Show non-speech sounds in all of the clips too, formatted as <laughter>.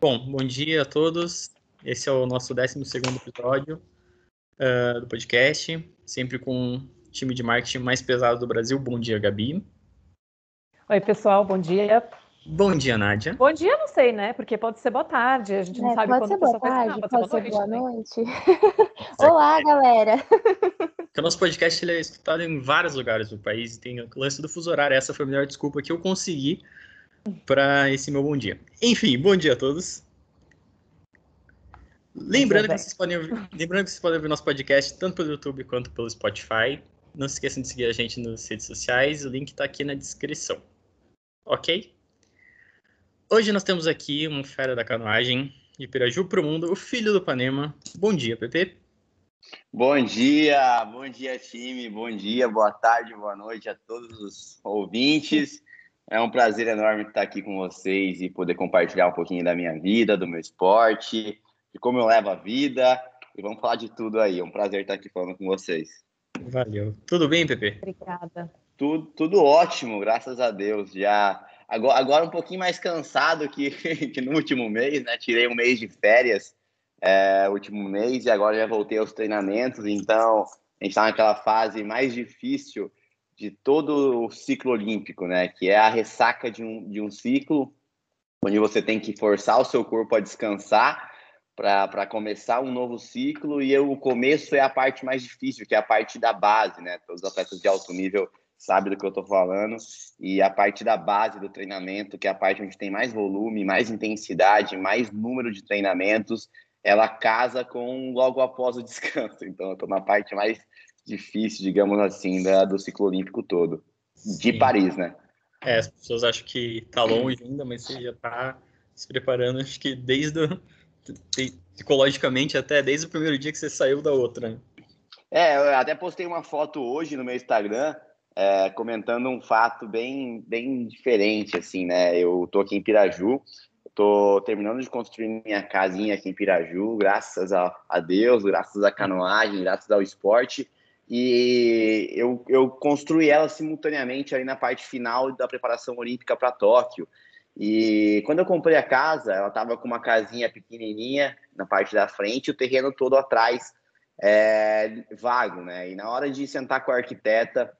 Bom, bom dia a todos. Esse é o nosso 12 episódio uh, do podcast, sempre com o time de marketing mais pesado do Brasil. Bom dia, Gabi. Oi, pessoal, bom dia. Bom dia, Nádia. Bom dia, não sei, né? Porque pode ser boa tarde, a gente não é, sabe pode quando ser a boa pessoa tarde, vai pode, pode ser boa noite. noite. <laughs> Olá, galera. Porque o nosso podcast ele é escutado em vários lugares do país e tem o lance do fuso horário. Essa foi a melhor desculpa que eu consegui para esse meu bom dia. Enfim, bom dia a todos. Lembrando que, vocês podem lembrando que vocês podem ouvir nosso podcast tanto pelo YouTube quanto pelo Spotify. Não se esqueçam de seguir a gente nas redes sociais, o link está aqui na descrição. Ok? Hoje nós temos aqui uma fera da canoagem de Piraju para o mundo, o filho do Panema. Bom dia, Pepe. Bom dia, bom dia, time. Bom dia, boa tarde, boa noite a todos os ouvintes. É um prazer enorme estar aqui com vocês e poder compartilhar um pouquinho da minha vida, do meu esporte, de como eu levo a vida. E vamos falar de tudo aí. É um prazer estar aqui falando com vocês. Valeu. Tudo bem, Pepe? Obrigada. Tudo, tudo ótimo, graças a Deus. Já agora, agora um pouquinho mais cansado que, <laughs> que no último mês, né? Tirei um mês de férias, é, último mês, e agora já voltei aos treinamentos. Então, a gente está naquela fase mais difícil de todo o ciclo olímpico, né? Que é a ressaca de um, de um ciclo, onde você tem que forçar o seu corpo a descansar para começar um novo ciclo. E eu, o começo é a parte mais difícil, que é a parte da base, né? Todos os atletas de alto nível sabem do que eu estou falando. E a parte da base do treinamento, que é a parte onde tem mais volume, mais intensidade, mais número de treinamentos, ela casa com logo após o <laughs> descanso. Então, eu estou na parte mais difícil, digamos assim, da, do ciclo olímpico todo. De Sim. Paris, né? É, as pessoas acham que tá longe ainda, mas você já tá se preparando, acho que desde o, psicologicamente até desde o primeiro dia que você saiu da outra. Né? É, eu até postei uma foto hoje no meu Instagram é, comentando um fato bem, bem diferente, assim, né? Eu tô aqui em Piraju, tô terminando de construir minha casinha aqui em Piraju, graças a, a Deus, graças à canoagem, graças ao esporte e eu, eu construí ela simultaneamente ali na parte final da preparação olímpica para Tóquio. E quando eu comprei a casa, ela estava com uma casinha pequenininha na parte da frente, o terreno todo atrás é, vago, né? E na hora de sentar com a arquiteta,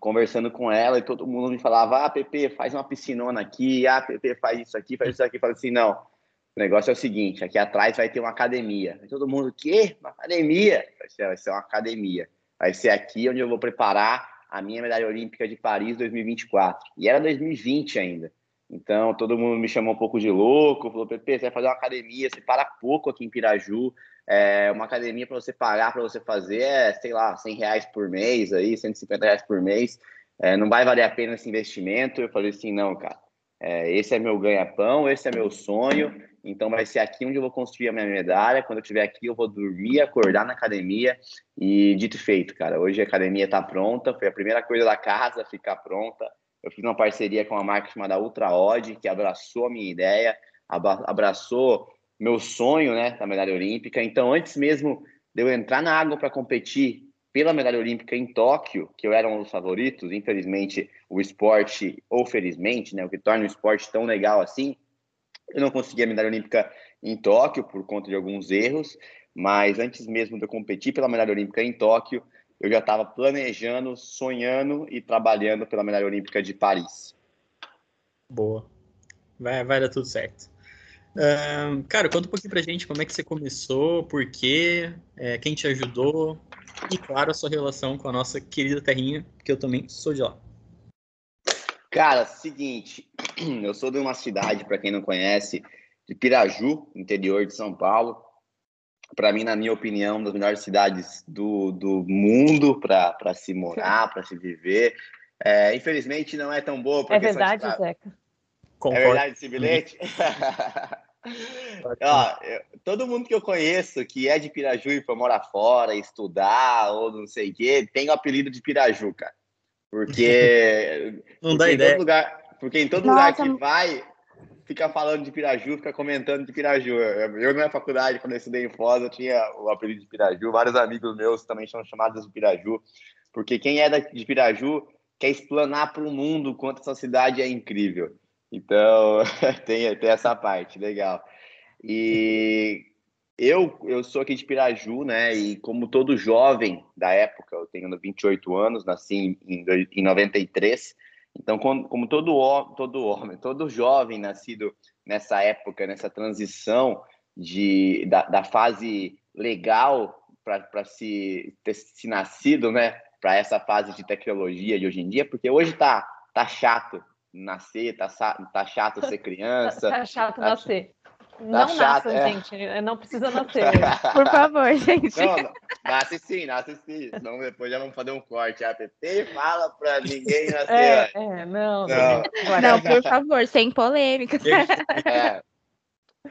conversando com ela, e todo mundo me falava: Ah, Pepe, faz uma piscinona aqui, ah, Pepe, faz isso aqui, faz isso aqui. Eu falei assim: não, o negócio é o seguinte: aqui atrás vai ter uma academia. E todo mundo, o quê? Uma academia? Vai ser, vai ser uma academia vai ser aqui onde eu vou preparar a minha medalha olímpica de Paris 2024. E era 2020 ainda. Então, todo mundo me chamou um pouco de louco, falou, Pepe, você vai fazer uma academia, você para pouco aqui em Piraju, é, uma academia para você pagar, para você fazer, é, sei lá, 100 reais por mês, aí, 150 reais por mês, é, não vai valer a pena esse investimento. Eu falei assim, não, cara, é, esse é meu ganha-pão, esse é meu sonho, então vai ser aqui onde eu vou construir a minha medalha. Quando eu estiver aqui, eu vou dormir, acordar na academia e dito e feito, cara. Hoje a academia está pronta, foi a primeira coisa da casa ficar pronta. Eu fiz uma parceria com uma marca chamada Ultra Odd, que abraçou a minha ideia, abraçou meu sonho, né, da medalha olímpica. Então, antes mesmo de eu entrar na água para competir pela medalha olímpica em Tóquio, que eu era um dos favoritos, infelizmente o esporte, ou felizmente, né, o que torna o esporte tão legal assim, eu não consegui a medalha olímpica em Tóquio por conta de alguns erros, mas antes mesmo de eu competir pela medalha olímpica em Tóquio, eu já estava planejando, sonhando e trabalhando pela medalha olímpica de Paris. Boa. Vai, vai dar tudo certo. Uh, cara, conta um pouquinho pra gente como é que você começou, por quê, é, quem te ajudou e, claro, a sua relação com a nossa querida terrinha, que eu também sou de lá. Cara, seguinte, <clears throat> eu sou de uma cidade, para quem não conhece, de Piraju, interior de São Paulo. Para mim, na minha opinião, uma das melhores cidades do, do mundo para se morar, para se viver. É, infelizmente, não é tão boa. É verdade, de... Zeca. Concordo. É verdade esse bilhete? <laughs> Ó, eu, todo mundo que eu conheço que é de Piraju e foi morar fora, estudar ou não sei o quê, tem o apelido de Piraju, cara. Porque. <laughs> não porque dá ideia. Lugar, porque em todo Nossa, lugar que vai, fica falando de Piraju, fica comentando de Piraju. Eu, na minha faculdade, quando eu estudei em Foz, eu tinha o apelido de Piraju. Vários amigos meus também são chamados de Piraju. Porque quem é de Piraju quer explanar para o mundo quanto essa cidade é incrível. Então, <laughs> tem, tem essa parte, legal. E eu, eu sou aqui de Piraju, né? E como todo jovem da época, eu tenho 28 anos, nasci em, em 93. Então, como, como todo, todo homem, <laughs> todo jovem nascido nessa época, nessa transição de, da, da fase legal para se ter se nascido, né? Para essa fase de tecnologia de hoje em dia, porque hoje tá, tá chato nascer, tá, tá chato ser criança. <laughs> tá chato tá nascer. Não tá nasçam, é. gente. Não precisa <laughs> nascer. Por favor, gente. Não, não, nasce sim, nasce sim. Senão depois já vamos fazer um corte. A PT fala pra ninguém nascer. É, é não, não. Não, por favor, sem polêmica. É.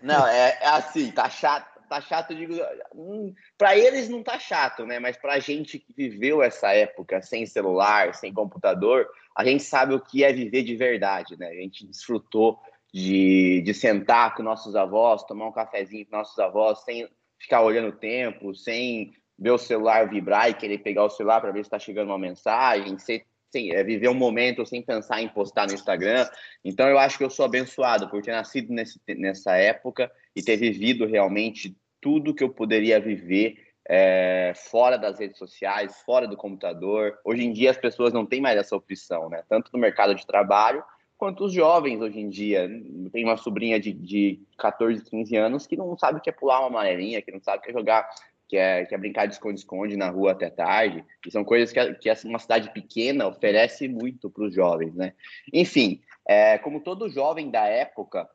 Não, é, é assim, tá chato. Tá chato, digo, hum, para eles não tá chato, né? Mas pra gente que viveu essa época sem celular, sem computador, a gente sabe o que é viver de verdade, né? A gente desfrutou de, de sentar com nossos avós, tomar um cafezinho com nossos avós, sem ficar olhando o tempo, sem ver o celular vibrar e querer pegar o celular para ver se está chegando uma mensagem, sem, é, viver um momento sem pensar em postar no Instagram. Então, eu acho que eu sou abençoado por ter nascido nesse, nessa época e ter vivido realmente tudo que eu poderia viver é, fora das redes sociais, fora do computador. Hoje em dia, as pessoas não têm mais essa opção, né? Tanto no mercado de trabalho quanto os jovens hoje em dia. Tem uma sobrinha de, de 14, 15 anos que não sabe o que é pular uma amarelinha, que não sabe o que é jogar, que é, que é brincar de esconde-esconde na rua até tarde. E são coisas que, que uma cidade pequena oferece muito para os jovens, né? Enfim, é, como todo jovem da época,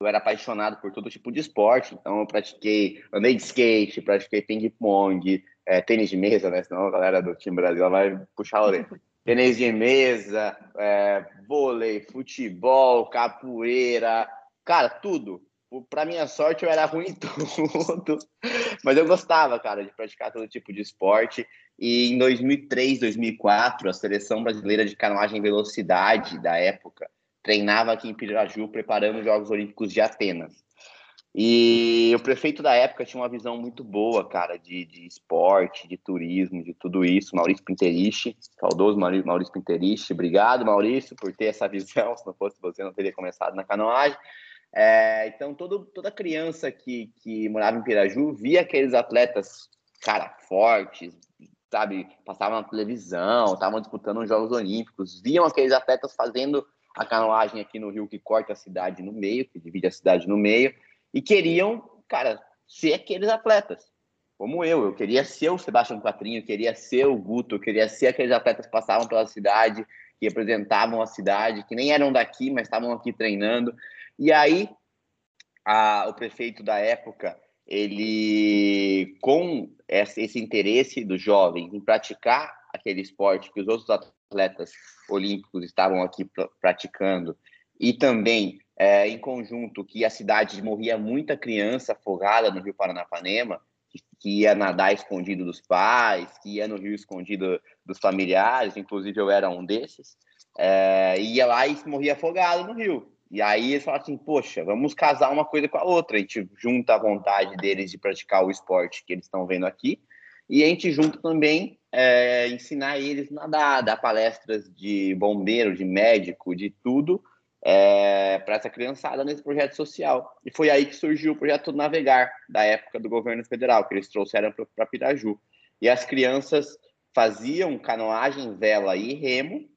eu era apaixonado por todo tipo de esporte, então eu pratiquei, andei de skate, pratiquei ping-pong, é, tênis de mesa, né? Senão a galera do time Brasil vai puxar a orelha <laughs> tênis de mesa, é, vôlei, futebol, capoeira, cara, tudo. Para minha sorte, eu era ruim em <laughs> tudo, mas eu gostava, cara, de praticar todo tipo de esporte. E em 2003, 2004, a seleção brasileira de canoagem velocidade da época treinava aqui em Piraju, preparando os Jogos Olímpicos de Atenas. E o prefeito da época tinha uma visão muito boa, cara, de, de esporte, de turismo, de tudo isso. Maurício Pinteriche, saudoso Maurício Pinteriche. Obrigado, Maurício, por ter essa visão. <laughs> Se não fosse você, não teria começado na canoagem. É, então, todo, toda criança que, que morava em Piraju via aqueles atletas, cara, fortes, sabe, passavam na televisão, estavam disputando os Jogos Olímpicos, viam aqueles atletas fazendo a canoagem aqui no Rio que corta a cidade no meio, que divide a cidade no meio e queriam, cara, ser aqueles atletas, como eu. Eu queria ser o Sebastião Quatrinho, queria ser o Guto, queria ser aqueles atletas que passavam pela cidade, que representavam a cidade, que nem eram daqui, mas estavam aqui treinando. E aí, a, o prefeito da época, ele, com esse, esse interesse dos jovens em praticar aquele esporte que os outros atletas olímpicos estavam aqui praticando, e também é, em conjunto que a cidade morria muita criança afogada no Rio Paranapanema, que, que ia nadar escondido dos pais, que ia no rio escondido dos familiares, inclusive eu era um desses, é, ia lá e morria afogado no rio. E aí eles falaram assim, poxa, vamos casar uma coisa com a outra. A gente junta a vontade deles de praticar o esporte que eles estão vendo aqui, e a gente junta também é, ensinar eles nadar, dar palestras de bombeiro, de médico, de tudo, é, para essa criançada nesse projeto social. E foi aí que surgiu o projeto Navegar, da época do governo federal, que eles trouxeram para Piraju. E as crianças faziam canoagem, vela e remo,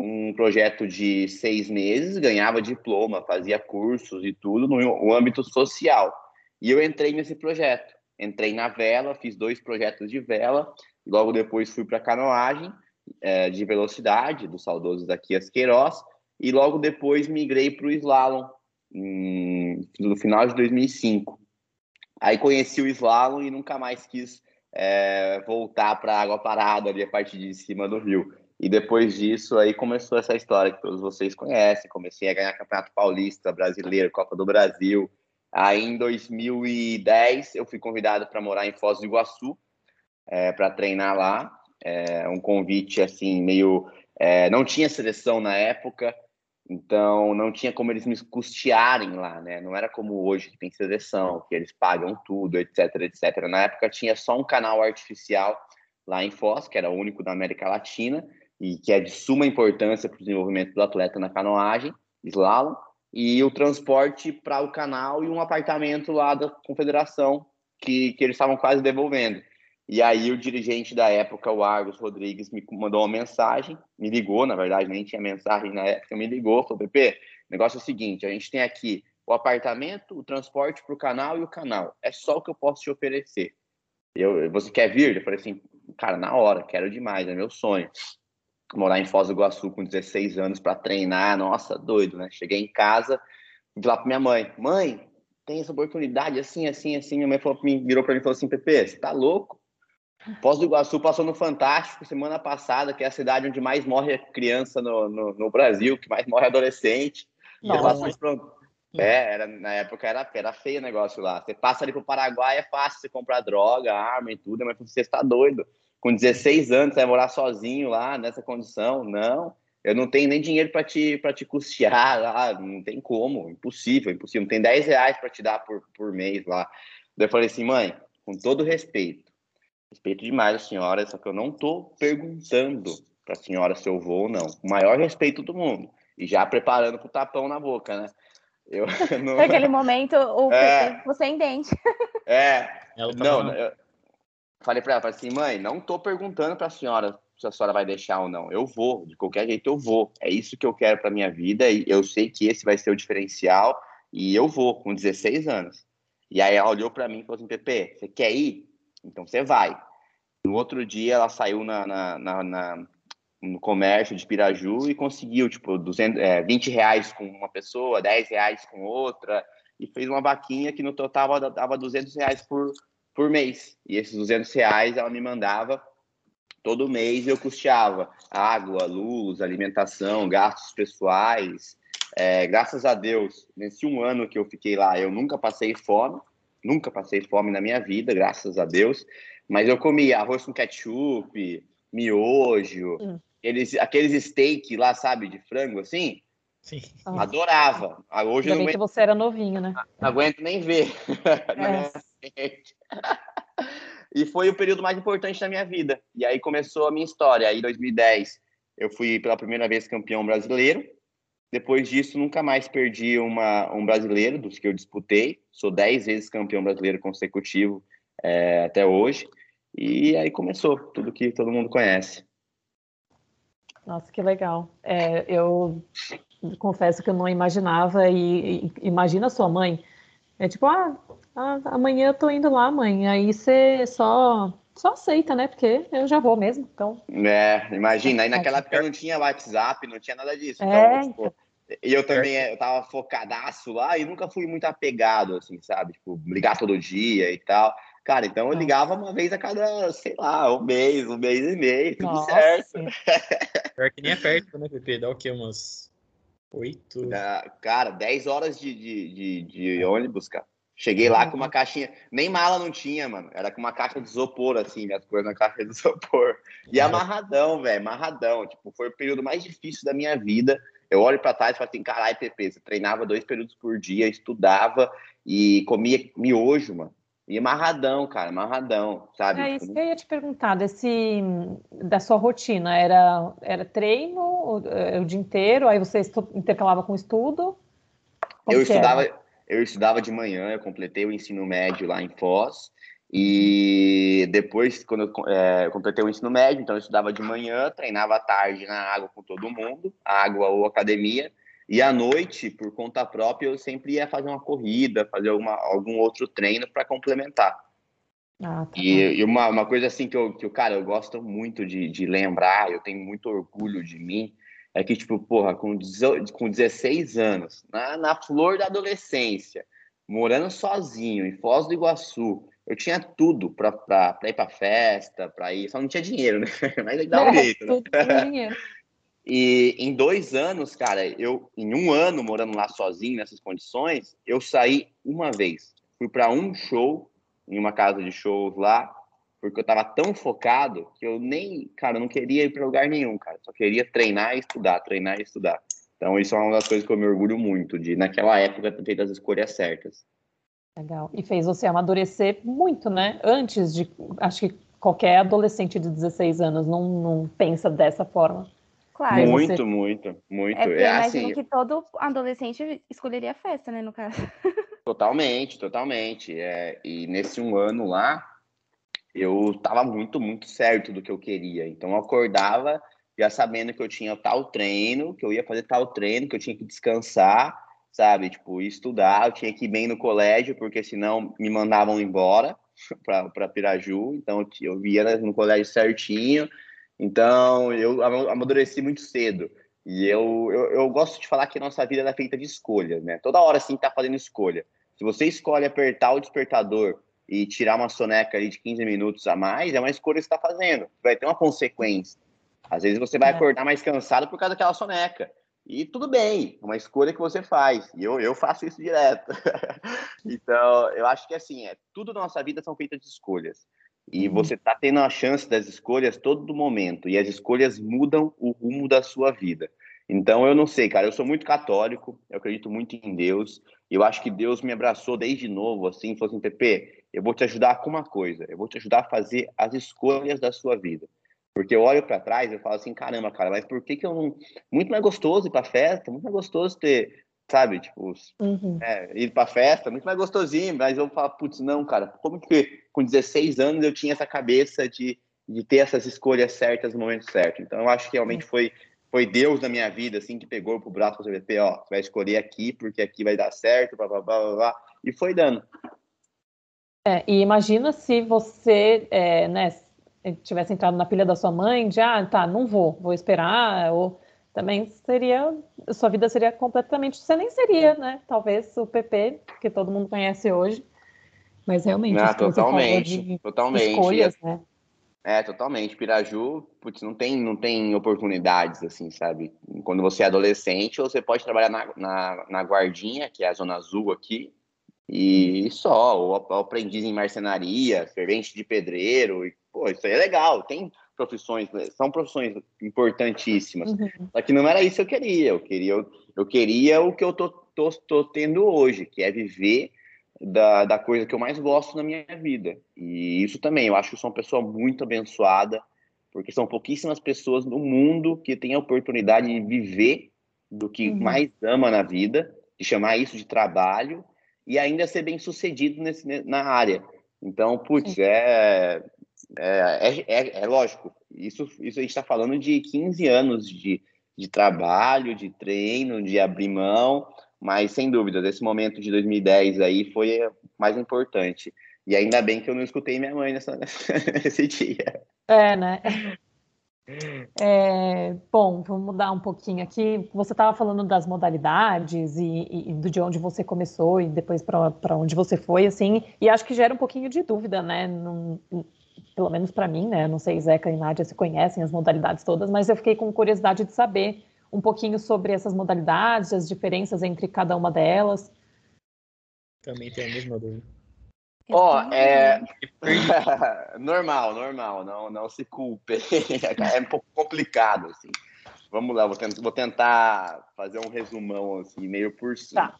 um projeto de seis meses, ganhava diploma, fazia cursos e tudo no âmbito social. E eu entrei nesse projeto. Entrei na vela, fiz dois projetos de vela, logo depois fui para canoagem é, de velocidade, do saudoso Zaquias Queiroz, e logo depois migrei para o slalom no final de 2005. Aí conheci o slalom e nunca mais quis é, voltar para água parada ali a parte de cima do rio. E depois disso aí começou essa história que todos vocês conhecem. Comecei a ganhar Campeonato Paulista, Brasileiro, Copa do Brasil. Aí em 2010 eu fui convidado para morar em Foz do Iguaçu é, para treinar lá. É, um convite assim meio é, não tinha seleção na época, então, não tinha como eles me custearem lá, né? Não era como hoje, que tem seleção, que eles pagam tudo, etc, etc. Na época, tinha só um canal artificial lá em Foz, que era o único da América Latina, e que é de suma importância para o desenvolvimento do atleta na canoagem. slalom, e o transporte para o canal e um apartamento lá da confederação que, que eles estavam quase devolvendo. E aí o dirigente da época, o Argos Rodrigues, me mandou uma mensagem, me ligou, na verdade, nem tinha mensagem na época, me ligou, falou, Pepe, o negócio é o seguinte, a gente tem aqui o apartamento, o transporte para o canal e o canal. É só o que eu posso te oferecer. Eu, você quer vir? Eu falei assim, cara, na hora, quero demais, é meu sonho. Morar em Foz do Iguaçu com 16 anos para treinar, nossa, doido, né? Cheguei em casa, fui lá para minha mãe, mãe, tem essa oportunidade assim, assim, assim. Minha mãe falou, me virou para mim e falou assim, Pepe, você tá louco? Foz do Iguaçu passou no Fantástico semana passada, que é a cidade onde mais morre criança no, no, no Brasil, que mais morre adolescente. Pronto. É, era, na época era, era feio o negócio lá. Você passa ali pro Paraguai, é fácil você comprar droga, arma e tudo, mas você está doido. Com 16 anos, você vai morar sozinho lá, nessa condição? Não, eu não tenho nem dinheiro para te, te custear lá, não tem como, impossível, impossível. Não tem 10 reais para te dar por, por mês lá. Daí eu falei assim, mãe, com todo respeito, respeito demais a senhora, só que eu não tô perguntando para a senhora se eu vou ou não. O maior respeito do mundo. E já preparando pro tapão na boca, né? Eu, <laughs> não... Naquele momento, o é, você é dente. É, não, eu falei para ela, falei assim, mãe, não tô perguntando para a senhora se a senhora vai deixar ou não. Eu vou, de qualquer jeito eu vou. É isso que eu quero para minha vida e eu sei que esse vai ser o diferencial e eu vou, com 16 anos. E aí ela olhou para mim e falou assim, Pepe, você quer ir? Então você vai. No outro dia ela saiu na, na, na, na no comércio de Piraju e conseguiu, tipo, 200, é, 20 reais com uma pessoa, 10 reais com outra, e fez uma vaquinha que no total dava 200 reais por, por mês. E esses 200 reais ela me mandava todo mês eu custeava água, luz, alimentação, gastos pessoais. É, graças a Deus, nesse um ano que eu fiquei lá, eu nunca passei fome, nunca passei fome na minha vida, graças a Deus. Mas eu comia arroz com ketchup, miojo, hum. eles, aqueles steak lá, sabe, de frango assim. Sim. Ah. Adorava. Ah, hoje Ainda eu não que você era novinho, né? Não aguento nem ver. <laughs> É. <laughs> e foi o período mais importante da minha vida. E aí começou a minha história. Aí, em 2010, eu fui pela primeira vez campeão brasileiro. Depois disso, nunca mais perdi uma, um brasileiro dos que eu disputei. Sou dez vezes campeão brasileiro consecutivo é, até hoje. E aí começou tudo que todo mundo conhece. Nossa, que legal. É, eu confesso que eu não imaginava e, e imagina sua mãe. É tipo, ah, ah, amanhã eu tô indo lá, mãe. Aí você só só aceita, né? Porque eu já vou mesmo, então. É, imagina. Aí naquela época não tinha WhatsApp, não tinha nada disso. É, então, tipo, e eu também eu tava focadaço lá e nunca fui muito apegado, assim, sabe? Tipo, ligar todo dia e tal. Cara, então eu ligava uma vez a cada, sei lá, um mês, um mês e meio, tudo Nossa. certo. <laughs> Pior que nem é perto, né, Pepe? Dá o quê? Umas oito? Cara, dez horas de, de, de, de ônibus, cara. Cheguei lá com uma caixinha, nem mala não tinha, mano. Era com uma caixa de isopor, assim, minhas coisas na caixa de isopor. E amarradão, velho, amarradão. Tipo, foi o período mais difícil da minha vida. Eu olho para trás e falo assim, caralho, Pepe, você treinava dois períodos por dia, estudava e comia miojo, mano. E amarradão, cara, amarradão, sabe? É isso que eu ia te perguntar, desse, da sua rotina, era, era treino o, o dia inteiro, aí você intercalava com estudo? Como eu estudava, era? Eu estudava de manhã, eu completei o ensino médio lá em Foz, e depois, quando eu, é, eu completei o ensino médio, então eu estudava de manhã, treinava à tarde na água com todo mundo, água ou academia, e à noite, por conta própria, eu sempre ia fazer uma corrida, fazer alguma, algum outro treino para complementar. Ah, tá e, e uma, uma coisa assim que eu, que eu, cara, eu gosto muito de, de lembrar, eu tenho muito orgulho de mim, é que, tipo, porra, com, com 16 anos, na, na flor da adolescência, morando sozinho em Foz do Iguaçu, eu tinha tudo para ir para festa, para ir, só não tinha dinheiro, né? <laughs> Mas aí dá um é, jeito, né? Tudo dinheiro. <laughs> E em dois anos, cara, eu, em um ano morando lá sozinho nessas condições, eu saí uma vez. Fui para um show em uma casa de shows lá, porque eu tava tão focado que eu nem, cara, não queria ir para lugar nenhum, cara. Só queria treinar e estudar, treinar e estudar. Então, isso é uma das coisas que eu me orgulho muito, de naquela época ter feito as escolhas certas. Legal. E fez você amadurecer muito, né? Antes de. Acho que qualquer adolescente de 16 anos não, não pensa dessa forma. Claro. Muito, você... muito, muito. É, porque é, eu imagino assim, que todo adolescente escolheria festa, né, no caso. Totalmente, totalmente. É, e nesse um ano lá, eu estava muito, muito certo do que eu queria. Então, eu acordava já sabendo que eu tinha tal treino, que eu ia fazer tal treino, que eu tinha que descansar, sabe? Tipo, estudar, eu tinha que ir bem no colégio, porque senão me mandavam embora <laughs> para Piraju. Então, eu ia no colégio certinho. Então, eu amadureci muito cedo. E eu, eu, eu, gosto de falar que a nossa vida é feita de escolhas, né? Toda hora, assim, tá fazendo escolha. Se você escolhe apertar o despertador e tirar uma soneca ali de 15 minutos a mais, é uma escolha que você está fazendo. Vai ter uma consequência. Às vezes você vai é. acordar mais cansado por causa daquela soneca. E tudo bem, é uma escolha que você faz. E eu, eu faço isso direto. <laughs> então, eu acho que assim, é, tudo na nossa vida são feitas de escolhas. E uhum. você está tendo a chance das escolhas todo momento. E as escolhas mudam o rumo da sua vida. Então, eu não sei, cara. Eu sou muito católico. Eu acredito muito em Deus. Eu acho que Deus me abraçou desde novo, assim, falou assim, Pepe, eu vou te ajudar com uma coisa, eu vou te ajudar a fazer as escolhas da sua vida. Porque eu olho para trás e falo assim, caramba, cara, mas por que que eu não... Muito mais gostoso ir para festa, muito mais gostoso ter, sabe, tipo, uhum. é, ir para festa, muito mais gostosinho, mas eu falo, putz, não, cara, como que com 16 anos eu tinha essa cabeça de, de ter essas escolhas certas no momento certo? Então eu acho que realmente foi foi Deus na minha vida, assim, que pegou pro braço do CVP, ó, você vai escolher aqui, porque aqui vai dar certo, blá, blá, blá, blá, e foi dando. É, e imagina se você, é, né, tivesse entrado na pilha da sua mãe, de, ah, tá, não vou, vou esperar, ou também seria, sua vida seria completamente, você nem seria, né, talvez o PP, que todo mundo conhece hoje, mas realmente... Ah, totalmente, totalmente. Escolhas, né? É, totalmente. Piraju, putz, não tem, não tem oportunidades, assim, sabe? Quando você é adolescente, você pode trabalhar na, na, na guardinha, que é a zona azul aqui, e só, ou aprendiz em marcenaria, servente de pedreiro, e, pô, isso aí é legal. Tem profissões, são profissões importantíssimas. Uhum. Só que não era isso que eu queria. Eu queria, eu, eu queria o que eu tô, tô, tô tendo hoje, que é viver da, da coisa que eu mais gosto na minha vida. E isso também, eu acho que sou uma pessoa muito abençoada, porque são pouquíssimas pessoas no mundo que têm a oportunidade de viver do que uhum. mais ama na vida, de chamar isso de trabalho e ainda ser bem sucedido nesse, na área. Então, putz, é, é, é, é, lógico, isso, isso a gente está falando de 15 anos de, de trabalho, de treino, de abrir mão, mas, sem dúvida, esse momento de 2010 aí foi mais importante. E ainda bem que eu não escutei minha mãe nessa, <laughs> nesse dia. É, né? É, bom, vamos mudar um pouquinho aqui. Você estava falando das modalidades e, e, de onde você começou e depois para onde você foi, assim, e acho que gera um pouquinho de dúvida, né? Pelo menos para mim, né? Não sei, Zeca e Nádia se conhecem as modalidades todas, mas eu fiquei com curiosidade de saber um pouquinho sobre essas modalidades, as diferenças entre cada uma delas. Também tem a mesma dúvida. Ó, oh, é <laughs> normal, normal, não, não se culpe. <laughs> é um pouco complicado assim. Vamos lá, vou tentar, vou tentar fazer um resumão assim, meio por cima. Tá.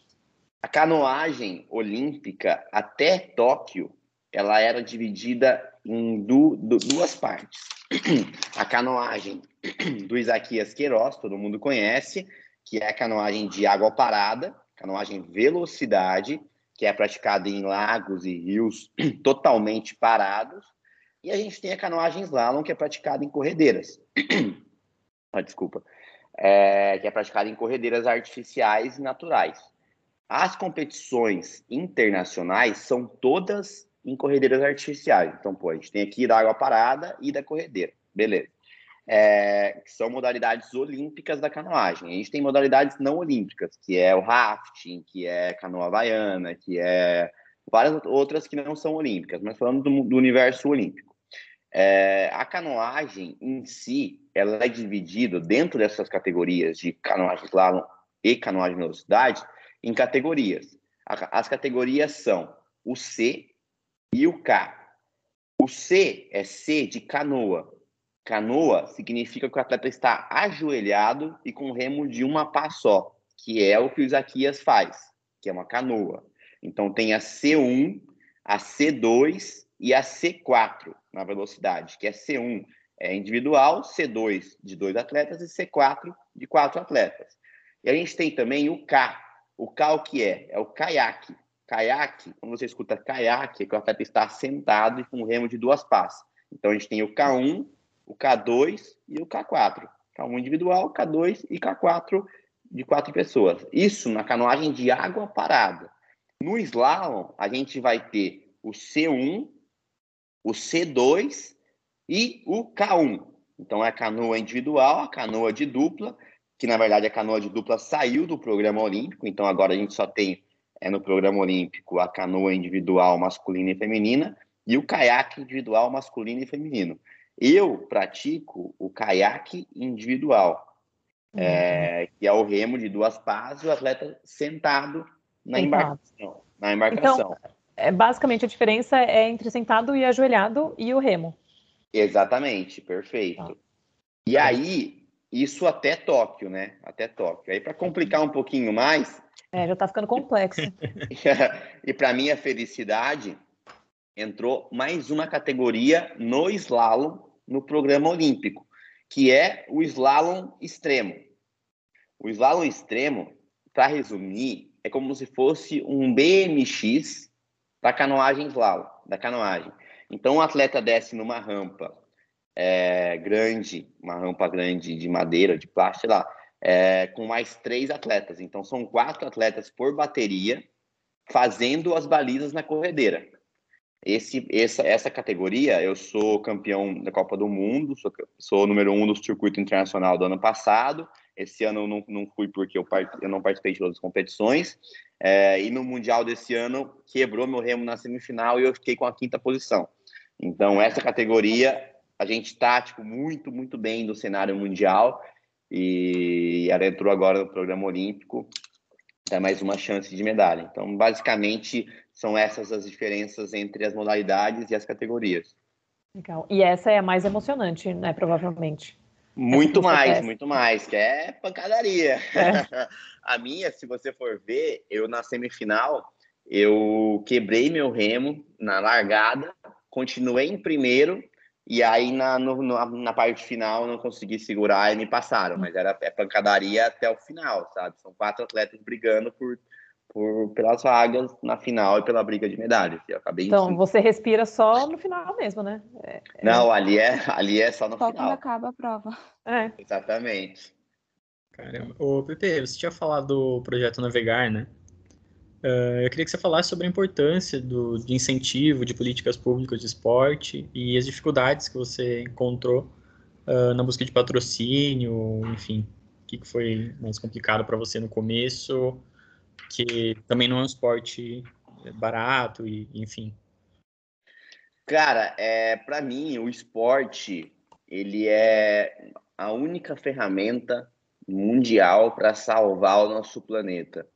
A canoagem olímpica até Tóquio, ela era dividida em du, du, duas partes. <clears throat> A canoagem do Isaquias Queiroz, todo mundo conhece, que é a canoagem de água parada, canoagem velocidade, que é praticada em lagos e rios <clears throat> totalmente parados. E a gente tem a canoagem slalom, que é praticada em corredeiras. <clears throat> ah, desculpa. É, que é praticada em corredeiras artificiais e naturais. As competições internacionais são todas em corredeiras artificiais. Então, pô, a gente tem aqui da água parada e da corredeira. Beleza é, que são modalidades olímpicas da canoagem. A gente tem modalidades não olímpicas, que é o rafting, que é canoa havaiana, que é várias outras que não são olímpicas, mas falando do, do universo olímpico. É, a canoagem em si, ela é dividida dentro dessas categorias de canoagem slalom e canoagem velocidade em categorias. As categorias são o C e o K. O C é C de canoa, Canoa significa que o atleta está ajoelhado e com remo de uma pá só, que é o que o Isaquias faz, que é uma canoa. Então tem a C1, a C2 e a C4 na velocidade, que é C1 é individual, C2 de dois atletas e C4 de quatro atletas. E a gente tem também o K. O K o que é? É o caiaque. Caiaque, quando você escuta caiaque, é que o atleta está sentado e com remo de duas pás. Então a gente tem o K1, o K2 e o K4. K1 individual, K2 e K4 de quatro pessoas. Isso na canoagem de água parada. No slalom, a gente vai ter o C1, o C2 e o K1. Então é a canoa individual, a canoa de dupla, que na verdade a canoa de dupla saiu do programa olímpico, então agora a gente só tem é, no programa olímpico a canoa individual masculina e feminina e o caiaque individual masculino e feminino. Eu pratico o caiaque individual, uhum. é, que é o remo de duas pás, o atleta sentado na embarcação. Na embarcação. Então, é, basicamente a diferença é entre sentado e ajoelhado e o remo. Exatamente, perfeito. Ah. E aí, isso até Tóquio, né? Até Tóquio. Aí, para complicar um pouquinho mais. É, já está ficando complexo. <laughs> e para minha felicidade, entrou mais uma categoria no slalom no programa olímpico, que é o slalom extremo. O slalom extremo, para resumir, é como se fosse um BMX da canoagem slalom, da canoagem. Então, o atleta desce numa rampa é, grande, uma rampa grande de madeira, de plástico, lá, é, com mais três atletas. Então, são quatro atletas por bateria fazendo as balizas na corredeira. Esse, essa, essa categoria, eu sou campeão da Copa do Mundo, sou, sou número um do circuito internacional do ano passado. Esse ano eu não, não fui porque eu, eu não participei de todas as competições. É, e no Mundial desse ano, quebrou meu remo na semifinal e eu fiquei com a quinta posição. Então, essa categoria, a gente está tipo, muito, muito bem no cenário mundial e ela entrou agora no programa olímpico, dá mais uma chance de medalha. Então, basicamente, são essas as diferenças entre as modalidades e as categorias. Legal. E essa é a mais emocionante, né, provavelmente. Muito mais, muito mais, que é pancadaria. É. <laughs> a minha, se você for ver, eu na semifinal, eu quebrei meu remo na largada, continuei em primeiro e aí na, no, na parte final não consegui segurar e me passaram, mas era é pancadaria até o final, sabe? São quatro atletas brigando por, por pelas vagas na final e pela briga de medalhas. Eu acabei então você respira só no final mesmo, né? É, é... Não, ali é ali é só no só final. quando acaba a prova. É. Exatamente. Caramba. Ô, Pepe, você tinha falado do projeto Navegar, né? Uh, eu queria que você falasse sobre a importância do, de incentivo de políticas públicas de esporte e as dificuldades que você encontrou uh, na busca de patrocínio, enfim, o que, que foi mais complicado para você no começo, que também não é um esporte barato e enfim. Cara, é para mim o esporte ele é a única ferramenta mundial para salvar o nosso planeta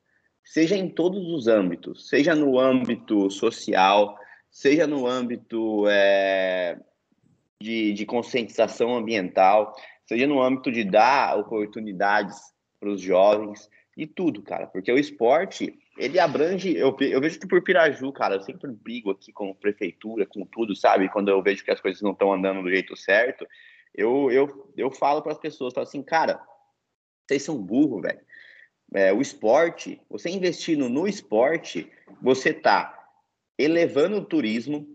seja em todos os âmbitos, seja no âmbito social, seja no âmbito é, de, de conscientização ambiental, seja no âmbito de dar oportunidades para os jovens e tudo, cara, porque o esporte ele abrange. Eu, eu vejo que por Piraju, cara, eu sempre brigo aqui com prefeitura, com tudo, sabe? Quando eu vejo que as coisas não estão andando do jeito certo, eu, eu, eu falo para as pessoas, falo assim, cara, vocês são burro, velho é, o esporte, você investindo no esporte, você está elevando o turismo.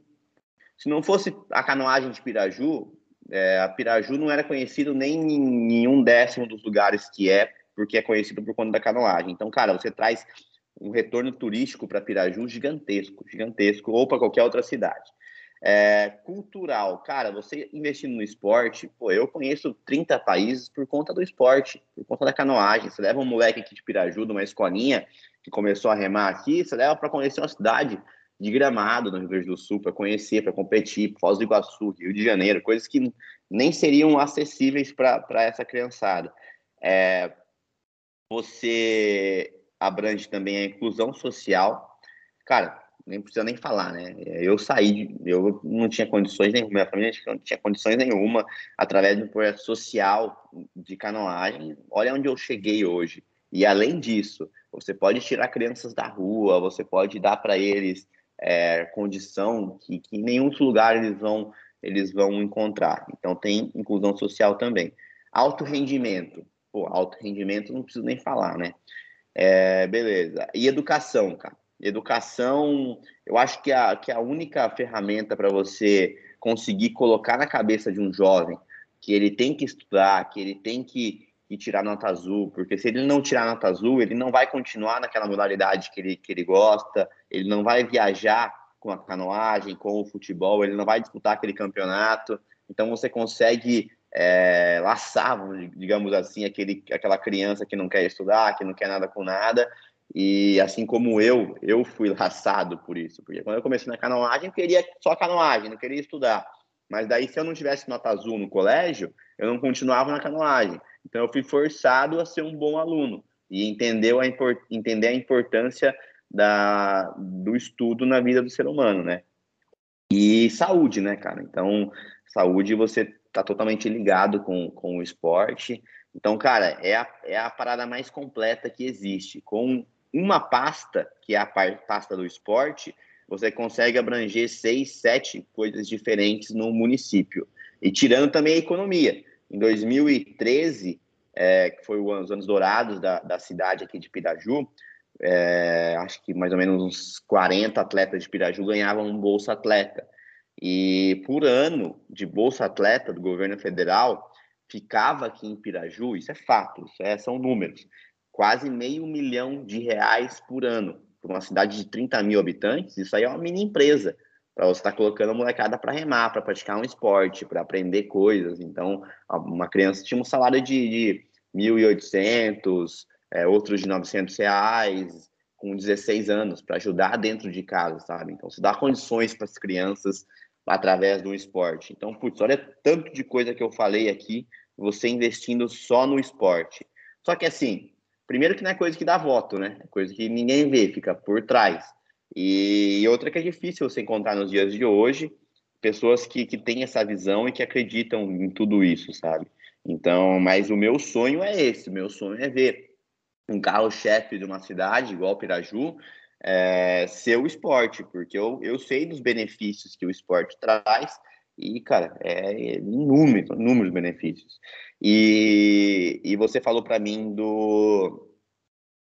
Se não fosse a canoagem de Piraju, é, a Piraju não era conhecido nem em um décimo dos lugares que é, porque é conhecido por conta da canoagem. Então, cara, você traz um retorno turístico para Piraju gigantesco, gigantesco, ou para qualquer outra cidade. É, cultural, cara, você investindo no esporte, pô, eu conheço 30 países por conta do esporte, por conta da canoagem. Você leva um moleque aqui de Piraju, de uma escolinha que começou a remar aqui, você leva para conhecer uma cidade de Gramado, no Rio Grande do Sul, para conhecer, para competir, Foz do Iguaçu, Rio de Janeiro, coisas que nem seriam acessíveis para essa criançada. É, você abrange também a inclusão social. Cara, nem precisa nem falar, né? Eu saí, eu não tinha condições nenhuma, minha família não tinha condições nenhuma, através do projeto social de canoagem, olha onde eu cheguei hoje. E além disso, você pode tirar crianças da rua, você pode dar para eles é, condição que, que em nenhum lugar eles vão eles vão encontrar. Então tem inclusão social também. Alto rendimento. Pô, alto rendimento não preciso nem falar, né? É, beleza. E educação, cara. Educação, eu acho que a, que a única ferramenta para você conseguir colocar na cabeça de um jovem que ele tem que estudar, que ele tem que, que, tirar nota azul, porque se ele não tirar nota azul, ele não vai continuar naquela modalidade que ele, que ele gosta, ele não vai viajar com a canoagem, com o futebol, ele não vai disputar aquele campeonato. Então você consegue é, laçar, digamos assim, aquele, aquela criança que não quer estudar, que não quer nada com nada. E assim como eu, eu fui laçado por isso, porque quando eu comecei na canoagem, eu queria só canoagem, não queria estudar. Mas daí, se eu não tivesse nota azul no colégio, eu não continuava na canoagem. Então, eu fui forçado a ser um bom aluno e entender a, entender a importância da, do estudo na vida do ser humano, né? E saúde, né, cara? Então, saúde você tá totalmente ligado com, com o esporte. Então, cara, é a, é a parada mais completa que existe. Com uma pasta, que é a pasta do esporte, você consegue abranger seis, sete coisas diferentes no município. E tirando também a economia. Em 2013, é, que foi os anos dourados da, da cidade aqui de Piraju, é, acho que mais ou menos uns 40 atletas de Piraju ganhavam um Bolsa Atleta. E por ano de Bolsa Atleta do governo federal, ficava aqui em Piraju, isso é fato, isso é, são números, quase meio milhão de reais por ano. Para uma cidade de 30 mil habitantes, isso aí é uma mini empresa para você estar tá colocando a molecada para remar, para praticar um esporte, para aprender coisas. Então, uma criança tinha um salário de, de 1.800, é, outros de 900 reais, com 16 anos, para ajudar dentro de casa, sabe? Então, se dá condições para as crianças através do esporte. Então, putz, olha tanto de coisa que eu falei aqui, você investindo só no esporte. Só que assim, primeiro que não é coisa que dá voto, né? É coisa que ninguém vê, fica por trás. E outra que é difícil você encontrar nos dias de hoje, pessoas que, que têm essa visão e que acreditam em tudo isso, sabe? Então, mas o meu sonho é esse, meu sonho é ver um carro-chefe de uma cidade, igual Piraju, é, ser o esporte, porque eu, eu sei dos benefícios que o esporte traz e, cara, é inúmeros, inúmeros benefícios. E, e você falou para mim do.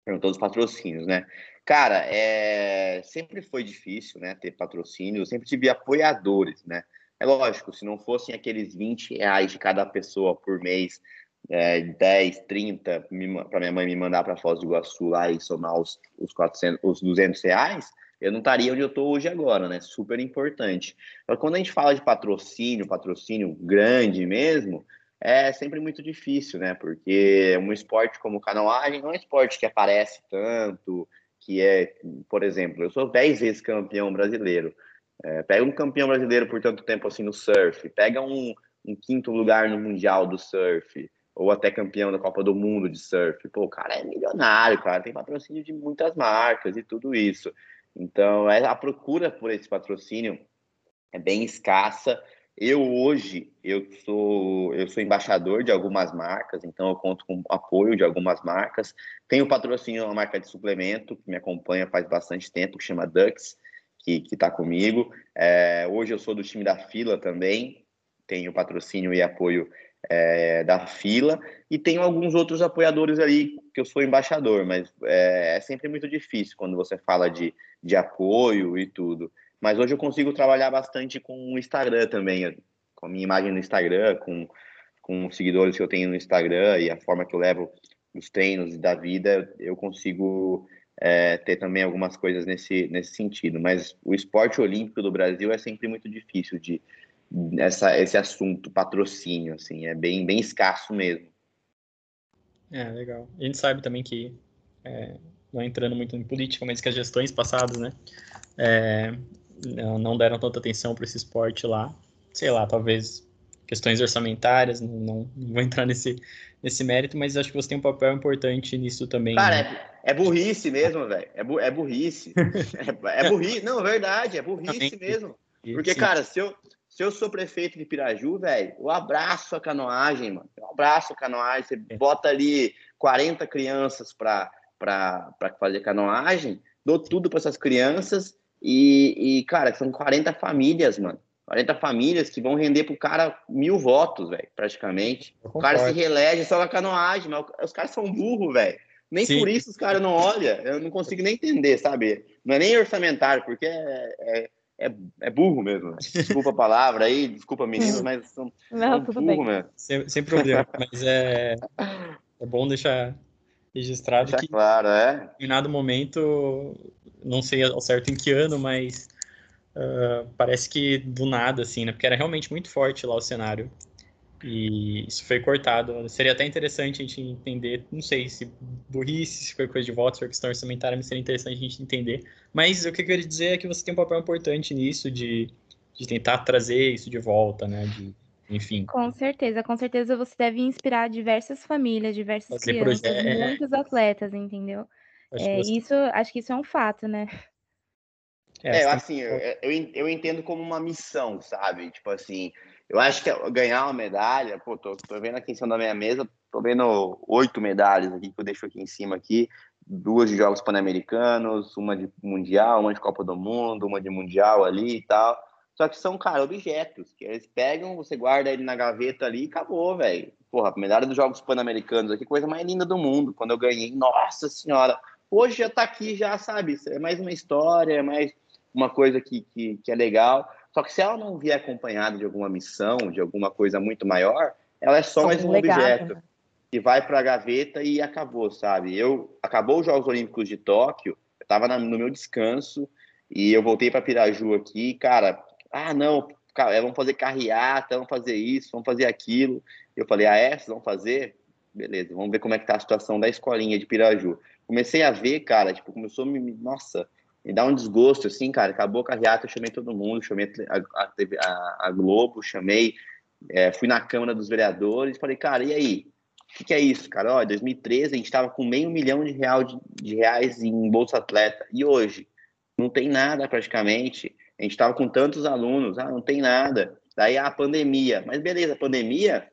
Perguntou dos patrocínios, né? Cara, é, sempre foi difícil, né, ter patrocínio. Eu sempre tive apoiadores, né? É lógico, se não fossem aqueles 20 reais de cada pessoa por mês é, 10, 30 para minha mãe me mandar para Foz do Iguaçu lá e somar os, os, 400, os 200 reais, eu não estaria onde eu estou hoje agora, né? Super importante. Então, quando a gente fala de patrocínio, patrocínio grande mesmo, é sempre muito difícil, né? Porque um esporte como canoagem não é um esporte que aparece tanto, que é, por exemplo, eu sou 10 vezes campeão brasileiro. É, pega um campeão brasileiro por tanto tempo assim no surf, pega um, um quinto lugar no Mundial do Surf, ou até campeão da Copa do Mundo de surf. Pô, o cara é milionário, cara, tem patrocínio de muitas marcas e tudo isso. Então, é, a procura por esse patrocínio é bem escassa. Eu hoje eu sou eu sou embaixador de algumas marcas, então eu conto com apoio de algumas marcas. Tenho patrocínio uma marca de suplemento que me acompanha faz bastante tempo, que chama Dux, que está comigo. É, hoje eu sou do time da Fila também, tenho patrocínio e apoio é, da fila, e tenho alguns outros apoiadores ali que eu sou embaixador, mas é, é, sempre muito difícil quando você fala de, de apoio e tudo. Mas hoje eu consigo trabalhar bastante com o Instagram também, com a minha imagem no Instagram, com, com os seguidores que eu tenho no Instagram e a forma que eu levo os treinos da vida, eu consigo é, ter também algumas coisas nesse, nesse sentido. Mas o esporte olímpico do Brasil é sempre muito difícil de, essa, esse assunto, patrocínio, assim, é bem, bem escasso mesmo. É, legal. A gente sabe também que, é, não entrando muito em política, mas que as gestões passadas, né, é, não deram tanta atenção para esse esporte lá. Sei lá, talvez questões orçamentárias, não, não, vou entrar nesse, nesse mérito, mas acho que você tem um papel importante nisso também. Cara, né? é, é, burrice mesmo, velho. É, bu, é burrice. <laughs> é, é burrice. Não, verdade, é burrice mesmo. Porque, cara, se eu, se eu sou prefeito de Piraju, velho, eu abraço a canoagem, mano. Eu abraço a canoagem. Você é. bota ali 40 crianças para fazer canoagem, dou tudo para essas crianças e, e, cara, são 40 famílias, mano. 40 famílias que vão render pro cara mil votos, velho, praticamente. O cara se reelege só na canoagem, mas os caras são burros, velho. Nem Sim. por isso os caras não olham. Eu não consigo nem entender, sabe? Não é nem orçamentário, porque é, é, é, é burro mesmo. Desculpa a palavra aí, desculpa meninos, mas são, não, são burro mesmo. Sem, sem problema, mas é, é bom deixar registrado Deixa que claro, é. em determinado momento, não sei ao certo em que ano, mas uh, parece que do nada, assim, né? Porque era realmente muito forte lá o cenário. E isso foi cortado. Seria até interessante a gente entender, não sei se burrice, se foi coisa de votos por questão orçamentária, mas seria interessante a gente entender. Mas o que eu queria dizer é que você tem um papel importante nisso, de, de tentar trazer isso de volta, né? De, enfim. Com certeza, com certeza você deve inspirar diversas famílias, diversas Fazer crianças, proje... muitos atletas, entendeu? Acho é, você... Isso, acho que isso é um fato, né? É, é assim, eu, eu, eu entendo como uma missão, sabe? Tipo assim, eu acho que ganhar uma medalha, pô, tô, tô vendo aqui em cima da minha mesa, tô vendo oito medalhas aqui que eu deixo aqui em cima aqui, duas de Jogos Pan-Americanos, uma de Mundial, uma de Copa do Mundo, uma de Mundial ali e tal. Só que são, cara, objetos que eles pegam, você guarda ele na gaveta ali e acabou, velho. Porra, a medalha dos Jogos Pan-Americanos aqui, coisa mais linda do mundo. Quando eu ganhei, nossa senhora, hoje já tá aqui, já sabe, é mais uma história, é mais uma coisa que, que, que é legal. Só que se ela não vier acompanhada de alguma missão, de alguma coisa muito maior, ela é só, só mais um legado, objeto né? que vai para a gaveta e acabou, sabe? Eu acabou os Jogos Olímpicos de Tóquio, eu estava no meu descanso e eu voltei para Piraju aqui, cara. Ah, não, cara, vamos fazer carreata, vamos fazer isso, vamos fazer aquilo. Eu falei, ah, é? Vocês vão fazer? Beleza, vamos ver como é que tá a situação da escolinha de Piraju. Comecei a ver, cara, tipo, começou a me. Nossa, me dá um desgosto, assim, cara. Acabou a carreata, eu chamei todo mundo, chamei a, a, a, Globo, chamei, é, fui na Câmara dos Vereadores, falei, cara, e aí? O que, que, é isso, cara? Ó, em 2013 a gente estava com meio milhão de, real de, de, reais em Bolsa Atleta, e hoje? Não tem nada praticamente. A gente estava com tantos alunos, ah, não tem nada. Daí a pandemia, mas beleza, a pandemia,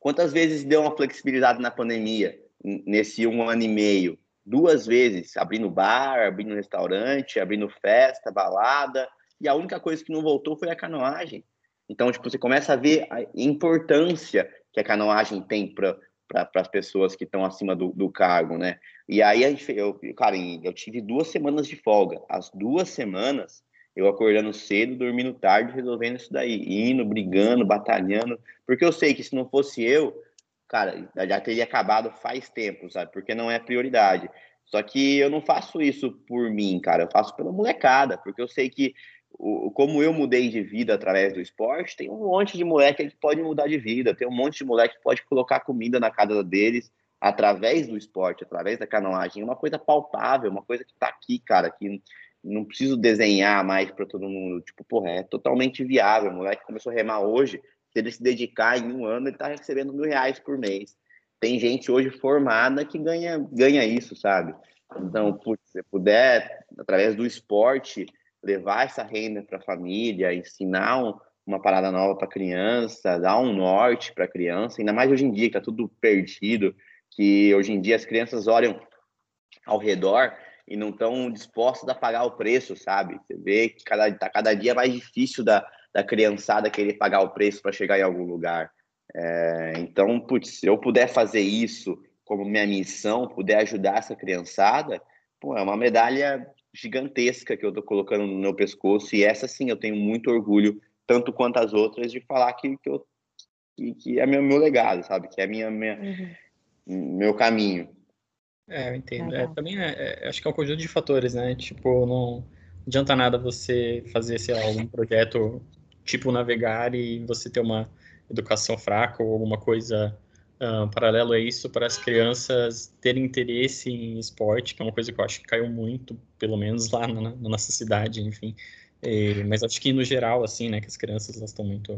quantas vezes deu uma flexibilidade na pandemia, nesse um ano e meio? Duas vezes, abrindo bar, abrindo restaurante, abrindo festa, balada, e a única coisa que não voltou foi a canoagem. Então, tipo, você começa a ver a importância que a canoagem tem para para as pessoas que estão acima do, do, cargo, né? E aí a gente, eu, cara, eu tive duas semanas de folga. As duas semanas eu acordando cedo, dormindo tarde, resolvendo isso daí, indo, brigando, batalhando, porque eu sei que se não fosse eu, cara, já teria acabado faz tempo, sabe? Porque não é prioridade. Só que eu não faço isso por mim, cara, eu faço pela molecada, porque eu sei que como eu mudei de vida através do esporte, tem um monte de moleque que pode mudar de vida, tem um monte de moleque que pode colocar comida na casa deles através do esporte, através da canoagem, é uma coisa palpável, uma coisa que tá aqui, cara, que não preciso desenhar mais para todo mundo, tipo, porra, é totalmente viável, o moleque começou a remar hoje, se ele se dedicar em um ano, ele está recebendo mil reais por mês. Tem gente hoje formada que ganha, ganha isso, sabe? Então, putz, se puder, através do esporte, levar essa renda para a família, ensinar um, uma parada nova para criança, dar um norte para criança, ainda mais hoje em dia que está tudo perdido, que hoje em dia as crianças olham ao redor e não estão dispostas a pagar o preço, sabe? Você vê que cada, tá cada dia mais difícil da, da criançada querer pagar o preço para chegar em algum lugar. É, então, putz, se eu puder fazer isso como minha missão, puder ajudar essa criançada, pô, é uma medalha gigantesca que eu estou colocando no meu pescoço e essa sim eu tenho muito orgulho, tanto quanto as outras, de falar que, que, eu, que, que é meu, meu legado, sabe? Que é minha, minha uhum. meu caminho. É, eu entendo. É, também é, é, acho que é um conjunto de fatores, né? Tipo, não adianta nada você fazer, sei lá, algum projeto tipo navegar e você ter uma educação fraca ou alguma coisa uh, paralelo a isso para as crianças terem interesse em esporte, que é uma coisa que eu acho que caiu muito, pelo menos lá na, na nossa cidade, enfim. E, mas acho que no geral, assim, né, que as crianças elas estão muito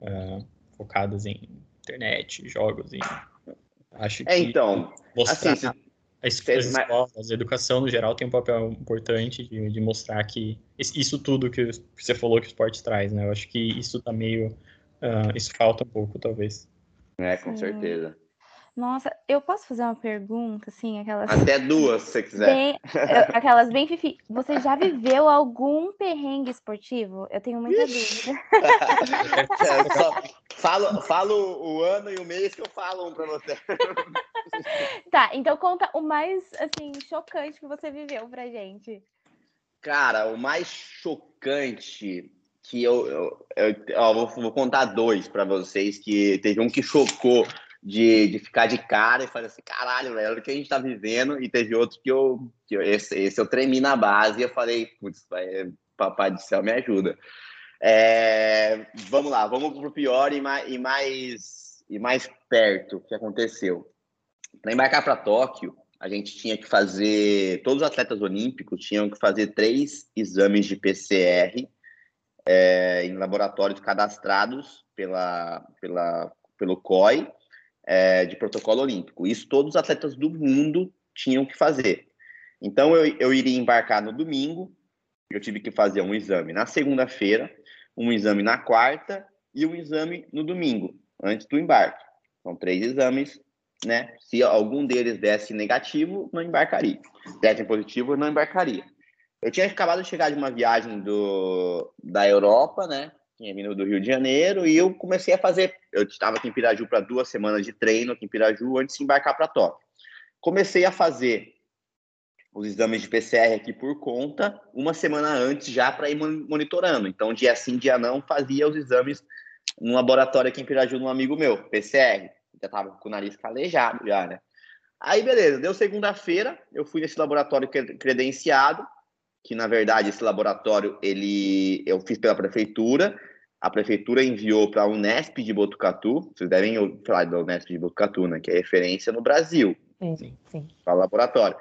uh, focadas em internet, jogos, e acho é, então, mostrar assim, as, escolas, a educação no geral tem um papel importante de, de, mostrar que isso tudo que você falou que o esporte traz, né? Eu acho que isso tá meio. Uh, isso falta um pouco, talvez. É, com certeza. Nossa, eu posso fazer uma pergunta, assim, aquelas... Até duas, se você quiser. Bem, <laughs> aquelas bem fifi. Você já viveu algum perrengue esportivo? Eu tenho muita dúvida. <laughs> é, só, falo, <laughs> falo o ano e o mês que eu falo um pra você. tá, então conta o mais, assim, chocante que você viveu pra gente. Cara, o mais chocante que eu, eu, eu, eu vou, vou, contar dois para vocês que teve um que chocou de, de ficar de cara e fazer assim, caralho, velho, olha o que a gente tá vivendo, e teve outro que eu, que eu esse, esse eu tremi na base e eu falei, putz, papai do céu me ajuda. É, vamos lá, vamos pro pior e mais, e mais, e mais perto que aconteceu. Para embarcar para Tóquio, a gente tinha que fazer, todos os atletas olímpicos tinham que fazer três exames de PCR é, em laboratórios cadastrados pela, pela, pelo COI é, de protocolo olímpico. Isso todos os atletas do mundo tinham que fazer. Então eu, eu iria embarcar no domingo, eu tive que fazer um exame na segunda-feira, um exame na quarta e um exame no domingo, antes do embarque. São três exames, né? Se algum deles desse negativo, não embarcaria. Desse positivo, não embarcaria. Eu tinha acabado de chegar de uma viagem do, da Europa, né? Tinha vindo do Rio de Janeiro e eu comecei a fazer. Eu estava aqui em Piraju para duas semanas de treino aqui em Piraju antes de embarcar para Tóquio. Comecei a fazer os exames de PCR aqui por conta uma semana antes já para ir monitorando. Então, dia sim, dia não, fazia os exames no laboratório aqui em Piraju de um amigo meu, PCR. Já estava com o nariz calejado já, né? Aí, beleza, deu segunda-feira, eu fui nesse laboratório credenciado, que na verdade esse laboratório ele eu fiz pela prefeitura a prefeitura enviou para a Unesp de Botucatu, vocês devem falar da Unesp de Botucatu, né, que é referência no Brasil. Sim, sim. Para o laboratório.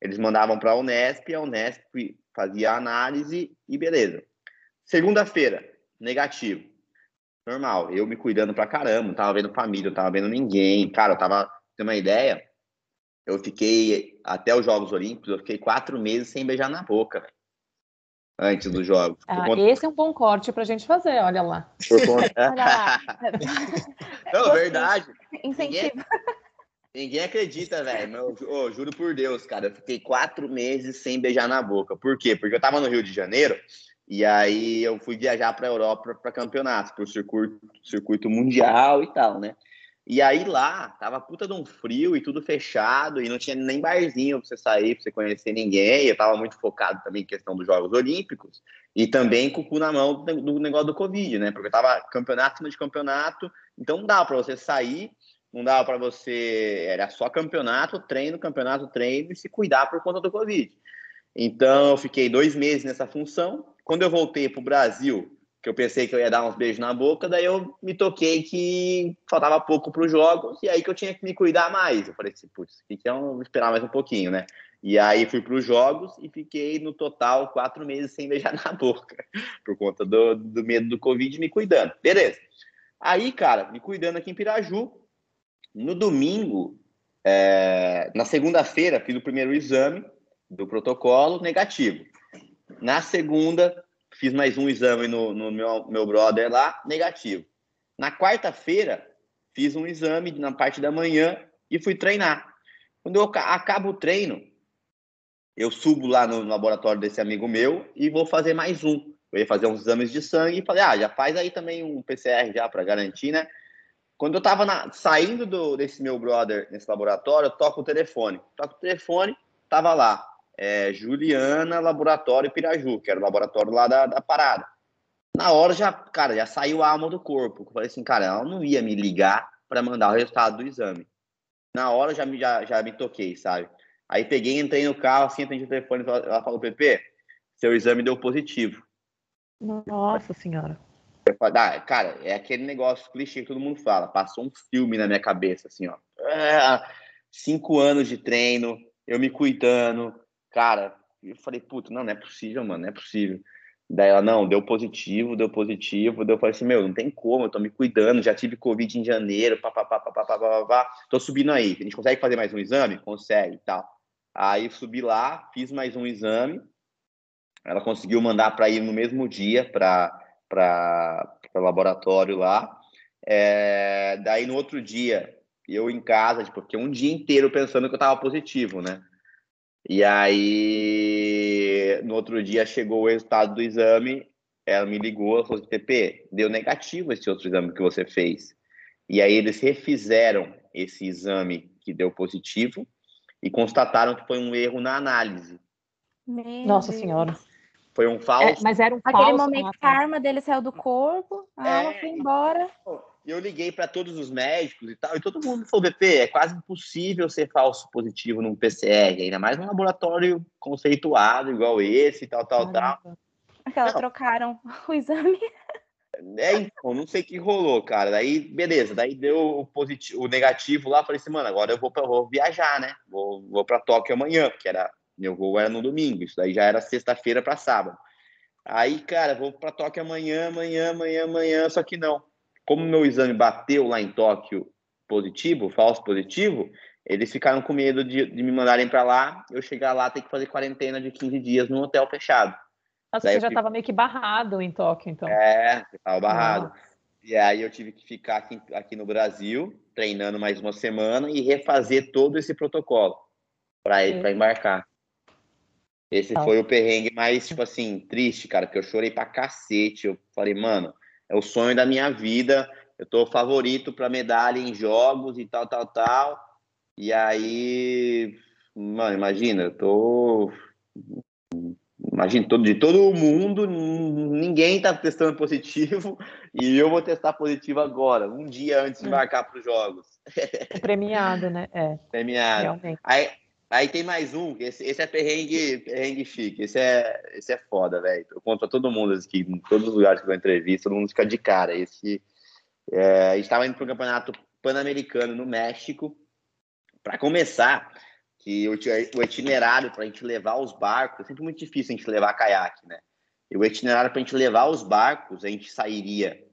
Eles mandavam para a Unesp, a Unesp fazia a análise e beleza. Segunda-feira, negativo. Normal, eu me cuidando pra caramba, não tava vendo família, não tava vendo ninguém. Cara, eu tava, tem uma ideia, eu fiquei, até os Jogos Olímpicos, eu fiquei quatro meses sem beijar na boca, antes dos jogos. Ah, conta... Esse é um bom corte para a gente fazer, olha lá. Por conta... <laughs> olha lá. <laughs> Não, verdade. Incentivo. Ninguém, ninguém acredita, velho. Oh, juro por Deus, cara. Eu fiquei quatro meses sem beijar na boca. Por quê? Porque eu tava no Rio de Janeiro e aí eu fui viajar para a Europa para campeonatos, para o circuito, circuito mundial e tal, né? E aí lá, tava puta de um frio e tudo fechado, e não tinha nem barzinho pra você sair, pra você conhecer ninguém. Eu tava muito focado também em questão dos Jogos Olímpicos, e também com o cu na mão do negócio do Covid, né? Porque tava campeonato cima de campeonato, então não dava pra você sair, não dava para você. Era só campeonato, treino, campeonato, treino, e se cuidar por conta do Covid. Então eu fiquei dois meses nessa função. Quando eu voltei pro Brasil, que eu pensei que eu ia dar uns beijos na boca, daí eu me toquei que faltava pouco para os jogos, e aí que eu tinha que me cuidar mais. Eu falei assim, putz, que é um, esperar mais um pouquinho, né? E aí fui para os jogos e fiquei no total quatro meses sem beijar na <laughs> boca, por conta do, do medo do Covid, me cuidando. Beleza. Aí, cara, me cuidando aqui em Piraju, no domingo, é, na segunda-feira, fiz o primeiro exame do protocolo negativo. Na segunda, fiz mais um exame no, no meu, meu brother lá, negativo. Na quarta-feira, fiz um exame na parte da manhã e fui treinar. Quando eu acabo o treino, eu subo lá no laboratório desse amigo meu e vou fazer mais um. Eu ia fazer uns exames de sangue e falei, ah, já faz aí também um PCR já para garantir, né? Quando eu tava na, saindo do, desse meu brother nesse laboratório, eu toco o telefone. Toco o telefone, tava lá é, Juliana Laboratório Piraju, que era o laboratório lá da, da parada. Na hora já, cara, já saiu a alma do corpo. Eu falei assim, cara, ela não ia me ligar para mandar o resultado do exame. Na hora já me, já, já me toquei, sabe? Aí peguei, entrei no carro, assim, atendi o telefone, ela falou, Pepe, seu exame deu positivo. Nossa senhora. Eu falei, ah, cara, é aquele negócio clichê que todo mundo fala. Passou um filme na minha cabeça, assim, ó. É, cinco anos de treino, eu me cuidando, Cara, eu falei, puta, não, não é possível, mano, não é possível. Daí ela, não, deu positivo, deu positivo. Daí eu falei assim, meu, não tem como, eu tô me cuidando, já tive Covid em janeiro, papapá, papapá, papapá, tô subindo aí. A gente consegue fazer mais um exame? Consegue tal. Aí subi lá, fiz mais um exame. Ela conseguiu mandar para ir no mesmo dia para o laboratório lá. É, daí no outro dia eu em casa, tipo, fiquei um dia inteiro pensando que eu tava positivo, né? E aí, no outro dia chegou o resultado do exame, ela me ligou, ela falou assim, TP, deu negativo esse outro exame que você fez. E aí eles refizeram esse exame que deu positivo e constataram que foi um erro na análise. Meu Nossa Deus. Senhora. Foi um falso. É, mas era um Aquele falso. momento que a arma dele saiu do corpo, a é, alma foi embora. Eu liguei para todos os médicos e tal, e todo mundo falou: BP, é quase impossível ser falso positivo num PCR, ainda mais num laboratório conceituado igual esse, tal, tal, Caramba. tal. Aquela não. trocaram <laughs> o exame. É, então, não sei o que rolou, cara. Daí, beleza, daí deu o positivo, o negativo lá, falei assim, mano, agora eu vou, pra, vou viajar, né? Vou, vou para Tóquio amanhã, porque era meu voo era no domingo, isso daí já era sexta-feira para sábado. Aí, cara, vou para Tóquio amanhã, amanhã, amanhã, amanhã, só que não. Como meu exame bateu lá em Tóquio positivo, falso positivo, eles ficaram com medo de, de me mandarem para lá, eu chegar lá ter que fazer quarentena de 15 dias num hotel fechado. Nossa, você já estava meio que barrado em Tóquio, então. É, estava barrado. E aí eu tive que ficar aqui, aqui no Brasil, treinando mais uma semana e refazer todo esse protocolo para embarcar. Esse ah. foi o perrengue mais, tipo assim, triste, cara, porque eu chorei pra cacete. Eu falei, mano, é o sonho da minha vida. Eu tô favorito pra medalha em jogos e tal, tal, tal. E aí, mano, imagina, eu tô. Imagina, todo, de todo mundo, ninguém tá testando positivo <laughs> e eu vou testar positivo agora, um dia antes de hum. marcar para os jogos. Premiado, né? É. Premiado. Realmente. Aí, Aí tem mais um, esse, esse é perrengue, perrengue chique, esse é, esse é foda, velho. Eu conto pra todo mundo aqui, em todos os lugares que eu entrevista, todo mundo fica de cara. Esse, é, a gente estava indo para o campeonato pan-americano no México. Para começar, que o, o itinerário para a gente levar os barcos, é sempre muito difícil a gente levar caiaque, né? E o itinerário para a gente levar os barcos, a gente sairia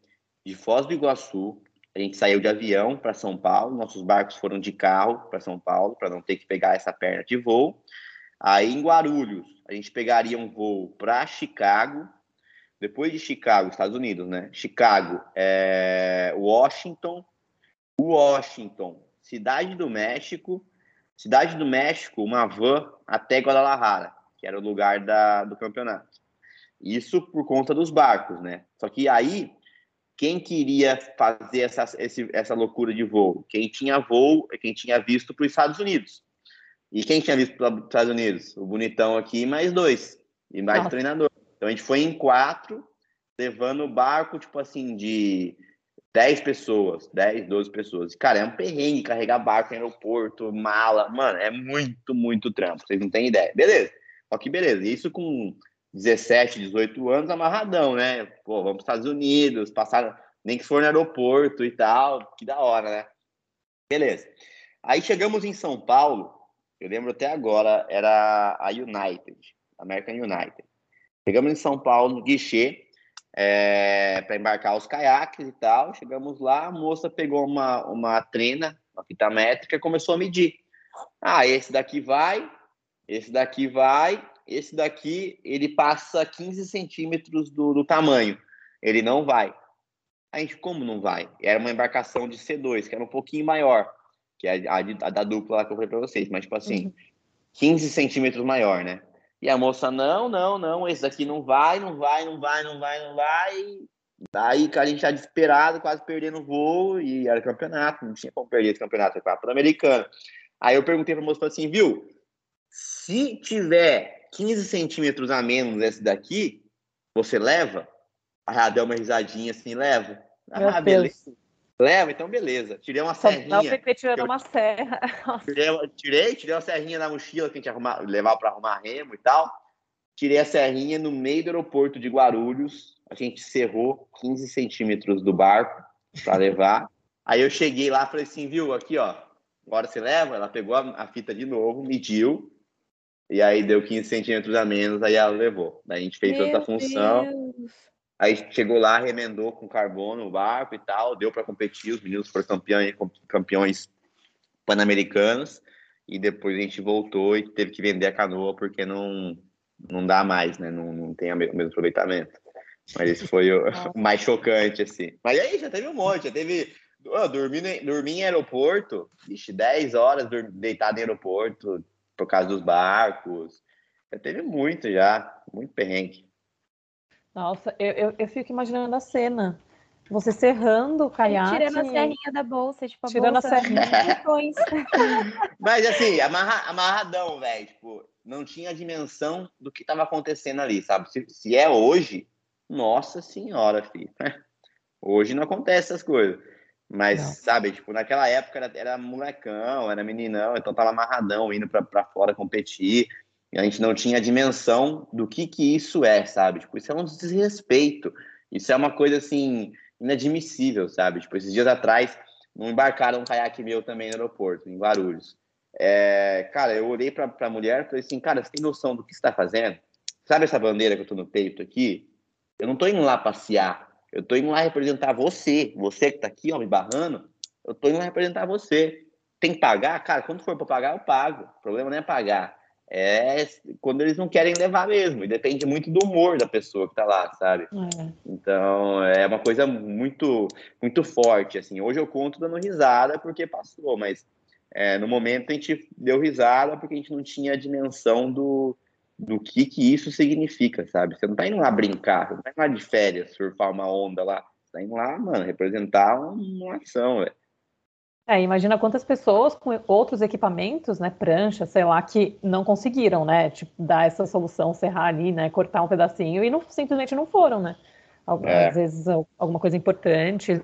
de Foz do Iguaçu, a gente saiu de avião para São Paulo, nossos barcos foram de carro para São Paulo, para não ter que pegar essa perna de voo. Aí em Guarulhos, a gente pegaria um voo para Chicago, depois de Chicago, Estados Unidos, né? Chicago, é... Washington, Washington, Cidade do México, Cidade do México, uma van até Guadalajara, que era o lugar da, do campeonato. Isso por conta dos barcos, né? Só que aí quem queria fazer essa, esse, essa loucura de voo? Quem tinha voo, quem tinha visto para os Estados Unidos. E quem tinha visto para os Estados Unidos? O bonitão aqui, mais dois. E mais Nossa. treinador. Então a gente foi em quatro, levando o barco, tipo assim, de 10 pessoas, 10, 12 pessoas. Cara, é um perrengue carregar barco em aeroporto, mala. Mano, é muito, muito trampo. Vocês não têm ideia. Beleza. Só que beleza. Isso com 17, 18 anos, amarradão, né? Pô, vamos para os Estados Unidos, passar, nem que for no aeroporto e tal, que da hora, né? Beleza. Aí chegamos em São Paulo, eu lembro até agora, era a United, American United. Chegamos em São Paulo, no guichê, é, para embarcar os caiaques e tal. Chegamos lá, a moça pegou uma, uma trena, uma fita métrica, e começou a medir. Ah, esse daqui vai, esse daqui vai, esse daqui, ele passa 15 centímetros do, do tamanho. Ele não vai. A gente, como não vai? Era uma embarcação de C2, que era um pouquinho maior, que é a, a, da dupla lá que eu falei para vocês, mas tipo assim, uhum. 15 centímetros maior, né? E a moça, não, não, não, esse daqui não vai, não vai, não vai, não vai, não vai. Daí, cara, a gente tá desesperado, quase perdendo o voo, e era campeonato, não tinha como perder esse campeonato, era pan-americano. Aí eu perguntei pra moça assim, viu, se tiver 15 centímetros a menos esse daqui, você leva? Ah, deu uma risadinha assim, leva. Ah, beleza. Leva, então beleza. Tirei uma Só serrinha. Não, fiquei tirando uma serra. <laughs> Tirei, tirei, tirei uma serrinha na mochila que a gente arrumar, levava para arrumar remo e tal. Tirei a serrinha no meio do aeroporto de Guarulhos. A gente cerrou 15 centímetros do barco para levar. <laughs> Aí eu cheguei lá e falei assim, viu, aqui ó, agora você leva? Ela pegou a, a fita de novo, mediu, e aí deu 15 centímetros a menos, aí ela levou. Daí a gente fez Meu toda a função. Deus. Aí chegou lá, remendou com carbono o barco e tal, deu para competir, os meninos foram campeões, campeões pan-americanos, e depois a gente voltou e teve que vender a canoa porque não, não dá mais, né? Não, não tem o mesmo aproveitamento. Mas esse foi <laughs> o mais chocante, assim. Mas aí já teve um monte, já teve dormi, dormi em aeroporto, vixe, 10 horas deitado em aeroporto por causa dos barcos. Já teve muito já, muito perrengue. Nossa, eu, eu, eu fico imaginando a cena. Você serrando o caiaque. Tirando a serrinha da bolsa, tipo, a tirando bolsa. a serrinha. <laughs> <laughs> Mas assim, amarra, amarradão, velho. Tipo, não tinha dimensão do que estava acontecendo ali, sabe? Se, se, é hoje, nossa senhora, filho. <laughs> Hoje não acontece essas coisas. Mas, não. sabe, tipo, naquela época era, era molecão, era meninão, então tava amarradão, indo para fora competir. E a gente não tinha a dimensão do que que isso é, sabe? Tipo, isso é um desrespeito. Isso é uma coisa, assim, inadmissível, sabe? Tipo, esses dias atrás, não embarcaram um caiaque meu também no aeroporto, em Guarulhos. É, cara, eu olhei pra, pra mulher e falei assim, cara, você tem noção do que você tá fazendo? Sabe essa bandeira que eu tô no peito aqui? Eu não tô indo lá passear. Eu tô indo lá representar você. Você que tá aqui, ó, me barrando. Eu tô indo lá representar você. Tem que pagar? Cara, quando for para pagar, eu pago. O problema não é pagar. É quando eles não querem levar mesmo. E depende muito do humor da pessoa que tá lá, sabe? É. Então, é uma coisa muito, muito forte, assim. Hoje eu conto dando risada porque passou, mas é, no momento a gente deu risada porque a gente não tinha a dimensão do, do que, que isso significa, sabe? Você não tá indo lá brincar, você não tá indo lá de férias, surfar uma onda lá. Você tá indo lá, mano, representar uma ação, velho. É, imagina quantas pessoas com outros equipamentos, né, prancha, sei lá, que não conseguiram, né, tipo, dar essa solução, serrar ali, né, cortar um pedacinho e não, simplesmente não foram, né. É. Às vezes alguma coisa importante,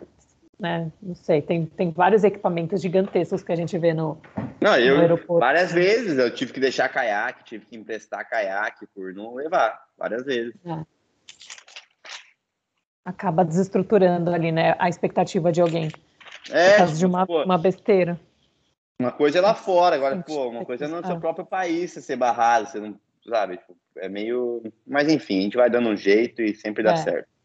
né? Não sei, tem, tem vários equipamentos gigantescos que a gente vê no, não, eu, no aeroporto. Várias vezes eu tive que deixar caiaque, tive que emprestar caiaque por não levar, várias vezes. É. Acaba desestruturando ali, né, a expectativa de alguém. É, por causa de uma, pô, uma besteira. Uma coisa é lá fora, agora, pô, uma coisa é no seu próprio país você ser barrado, você não, sabe, tipo, é meio... Mas enfim, a gente vai dando um jeito e sempre dá é. certo.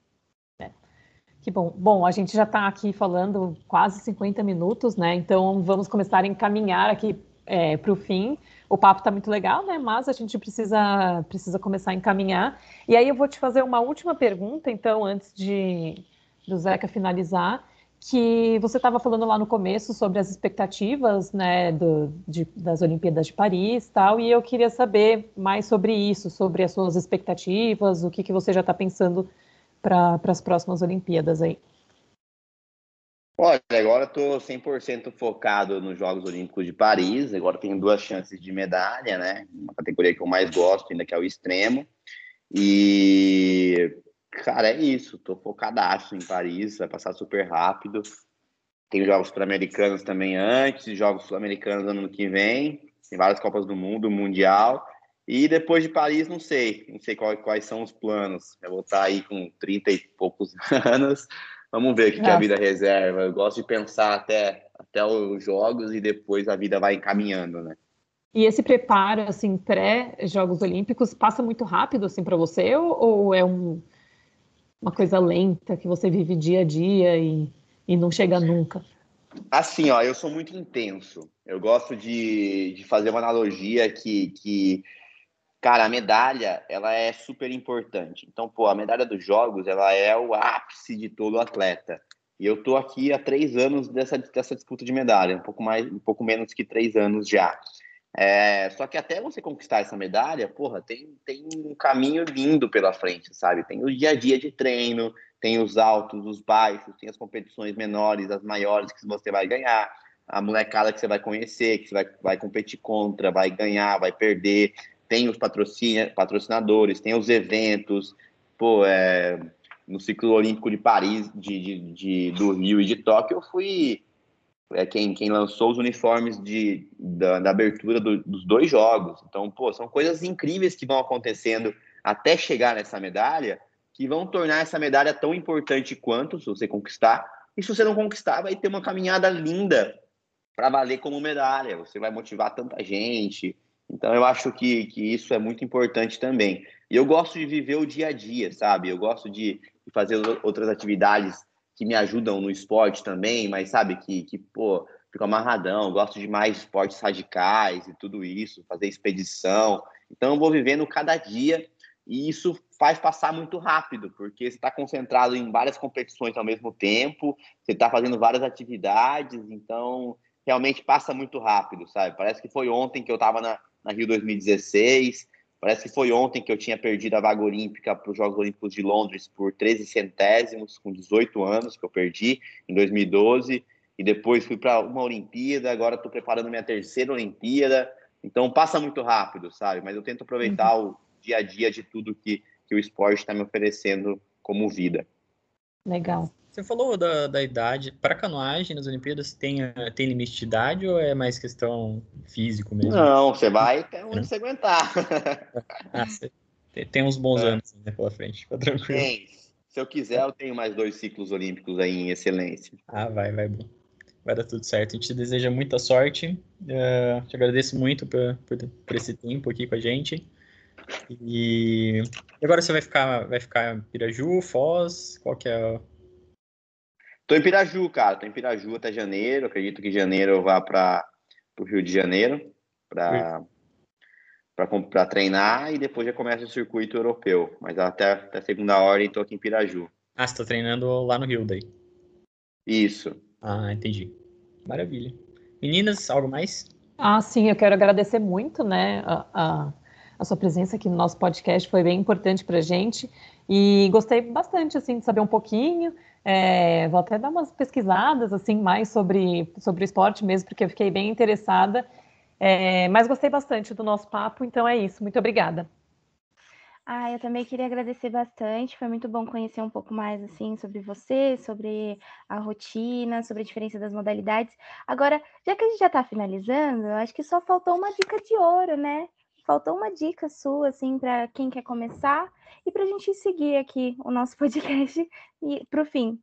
Que bom. Bom, a gente já está aqui falando quase 50 minutos, né? Então vamos começar a encaminhar aqui é, para o fim. O papo está muito legal, né? Mas a gente precisa, precisa começar a encaminhar. E aí eu vou te fazer uma última pergunta, então, antes de do Zeca finalizar, que você estava falando lá no começo sobre as expectativas, né, do, de, das Olimpíadas de Paris, tal. E eu queria saber mais sobre isso, sobre as suas expectativas, o que, que você já está pensando para as próximas Olimpíadas aí? Olha, agora estou 100% focado nos Jogos Olímpicos de Paris. Agora tenho duas chances de medalha, né? Uma categoria que eu mais gosto, ainda que é o extremo. E, cara, é isso. Estou focadaço em Paris. Vai passar super rápido. Tem Jogos Sul-Americanos também antes, Jogos Sul-Americanos ano que vem. Tem várias Copas do Mundo, Mundial. E depois de Paris, não sei, não sei qual, quais são os planos. Eu vou estar aí com 30 e poucos <laughs> anos. Vamos ver o que, que, a vida reserva. Eu gosto de pensar até, até os jogos e depois a vida vai encaminhando, né? E esse preparo, assim, pré-Jogos Olímpicos, passa muito rápido, assim, para você? Ou, ou é um, uma coisa lenta que você vive dia a dia e, e não chega nunca? Assim, ó, eu sou muito intenso. Eu gosto de, de fazer uma analogia que, que Cara, a medalha, ela é super importante. Então, pô, a medalha dos jogos, ela é o ápice de todo atleta. E eu tô aqui há três anos dessa, dessa disputa de medalha, um pouco mais, um pouco menos que três anos já. É, só que até você conquistar essa medalha, porra, tem, tem um caminho lindo pela frente, sabe? Tem o dia a dia de treino, tem os altos, os baixos, tem as competições menores, as maiores que você vai ganhar, a molecada que você vai conhecer, que você vai, vai competir contra, vai ganhar, vai perder tem os patrocinadores, tem os eventos, pô, é, no ciclo olímpico de Paris, de, de, de, do Rio e de Tóquio, eu fui é, quem, quem lançou os uniformes de, da, da abertura do, dos dois jogos. Então, pô, são coisas incríveis que vão acontecendo até chegar nessa medalha, que vão tornar essa medalha tão importante quanto, se você conquistar. E se você não conquistar, vai ter uma caminhada linda para valer como medalha. Você vai motivar tanta gente, então eu acho que, que isso é muito importante também. E eu gosto de viver o dia a dia, sabe? Eu gosto de, fazer outras atividades que me ajudam no esporte também, mas sabe que, que pô, fico amarradão, gosto de mais esportes radicais e tudo isso, fazer expedição. Então eu vou vivendo cada dia e isso faz passar muito rápido, porque você está concentrado em várias competições ao mesmo tempo, você está fazendo várias atividades, então realmente passa muito rápido, sabe? Parece que foi ontem que eu estava na, na Rio 2016, parece que foi ontem que eu tinha perdido a vaga olímpica para os Jogos Olímpicos de Londres por 13 centésimos, com 18 anos que eu perdi em 2012, e depois fui para uma Olimpíada, agora estou preparando minha terceira Olimpíada, então passa muito rápido, sabe? Mas eu tento aproveitar uhum. o dia a dia de tudo que, que o esporte está me oferecendo como vida. Legal. Você falou da, da idade. Para canoagem nas Olimpíadas tem, tem limite de idade ou é mais questão físico mesmo? Não, você vai até <laughs> onde você aguentar. <laughs> ah, você tem, uns bons é. anos pela frente, fica tranquilo. Tem. Se eu quiser, eu tenho mais dois ciclos olímpicos aí em excelência. Ah, vai, vai bom. Vai dar tudo certo. A gente te deseja muita sorte. Uh, te agradeço muito por, por, por esse tempo aqui com a gente. E agora você vai ficar, vai ficar em Piraju, Foz? Qual que é? Tô em Piraju, cara. Tô em Piraju até janeiro. Acredito que janeiro eu vá para o Rio de Janeiro para para treinar e depois já começa o circuito europeu. Mas até, até segunda ordem tô aqui em Piraju. Ah, você tá treinando lá no Rio daí? Isso. Ah, entendi. Maravilha. Meninas, algo mais? Ah, sim, eu quero agradecer muito, né, a, a a sua presença aqui no nosso podcast foi bem importante para a gente e gostei bastante assim de saber um pouquinho. É, vou até dar umas pesquisadas assim mais sobre sobre o esporte mesmo, porque eu fiquei bem interessada. É, mas gostei bastante do nosso papo, então é isso. Muito obrigada. Ah, eu também queria agradecer bastante. Foi muito bom conhecer um pouco mais assim sobre você, sobre a rotina, sobre a diferença das modalidades. Agora, já que a gente já está finalizando, acho que só faltou uma dica de ouro, né? Faltou uma dica sua, assim, para quem quer começar e para a gente seguir aqui o nosso <laughs> podcast e para o fim.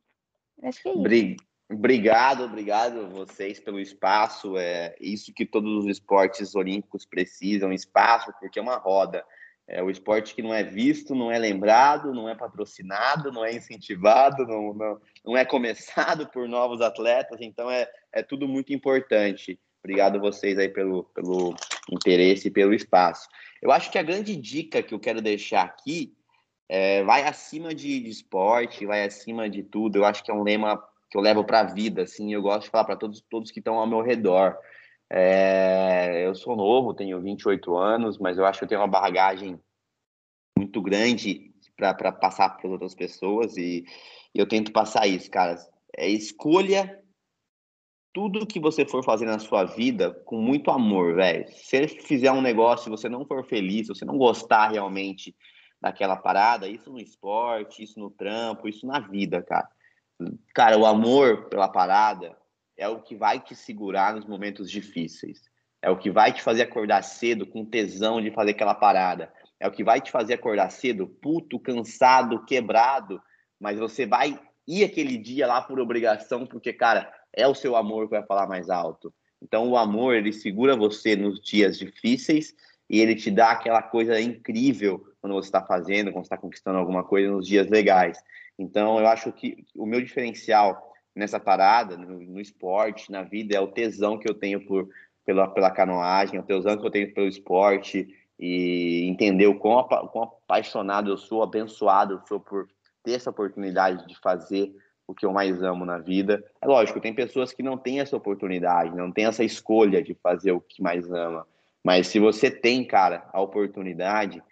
Acho que é isso. Obrigado, obrigado vocês pelo espaço. É isso que todos os esportes olímpicos precisam, espaço, porque é uma roda. É o esporte que não é visto, não é lembrado, não é patrocinado, não é incentivado, não, não, não é começado por novos atletas, então é, é tudo muito importante. Obrigado a vocês aí pelo, pelo interesse e pelo espaço. Eu acho que a grande dica que eu quero deixar aqui é, vai acima de, de esporte, vai acima de tudo. Eu acho que é um lema que eu levo para a vida, assim. Eu gosto de falar para todos, todos que estão ao meu redor. É, eu sou novo, tenho 28 anos, mas eu acho que eu tenho uma bagagem muito grande para passar para outras pessoas e, e eu tento passar isso, cara. É escolha tudo que você for fazer na sua vida com muito amor, velho. Se você fizer um negócio e você não for feliz, se você não gostar realmente daquela parada, isso no esporte, isso no trampo, isso na vida, cara. Cara, o amor pela parada é o que vai te segurar nos momentos difíceis. É o que vai te fazer acordar cedo com tesão de fazer aquela parada. É o que vai te fazer acordar cedo, puto, cansado, quebrado, mas você vai ir aquele dia lá por obrigação, porque, cara, é o seu amor que vai falar mais alto. Então, o amor, ele segura você nos dias difíceis e ele te dá aquela coisa incrível quando você está fazendo, quando está conquistando alguma coisa nos dias legais. Então, eu acho que o meu diferencial nessa parada, no, no esporte, na vida, é o tesão que eu tenho por, pela, pela canoagem, é o tesão que eu tenho pelo esporte e entender o quão, quão apaixonado eu sou, abençoado eu sou por ter essa oportunidade de fazer o que eu mais amo na vida. É lógico, tem pessoas que não têm essa oportunidade, não têm essa escolha de fazer o que mais ama. Mas se você tem, cara, a oportunidade,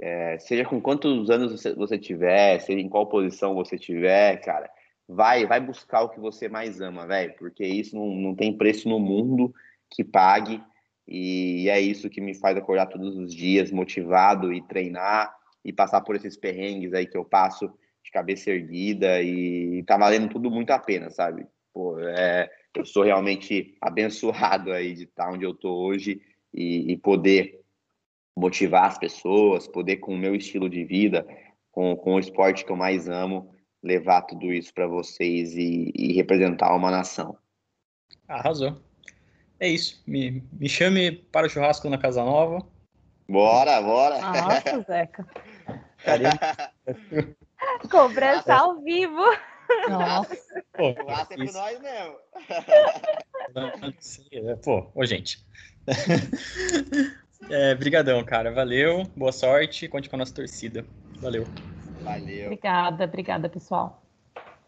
é, seja com quantos anos você, você tiver, seja em qual posição você tiver, cara, vai, vai buscar o que você mais ama, velho, porque isso não, não tem preço no mundo que pague. E é isso que me faz acordar todos os dias motivado e treinar e passar por esses perrengues aí que eu passo de cabeça erguida e tá valendo tudo muito a pena, sabe? Pô, é, eu sou realmente abençoado aí de estar onde eu tô hoje e, e poder motivar as pessoas, poder com o meu estilo de vida, com, com o esporte que eu mais amo, levar tudo isso para vocês e, e, representar uma nação. Arrasou. É isso. Me, me chame para o churrasco na Casa Nova. Bora, bora. Nossa, Zeca. <laughs> Cobrança ao vivo. Nossa. Pô, o é com nós mesmo. Pô, ô, gente. <laughs> É, brigadão, cara. Valeu, boa sorte. Conte com a nossa torcida. Valeu. Valeu. Obrigada, obrigada, pessoal.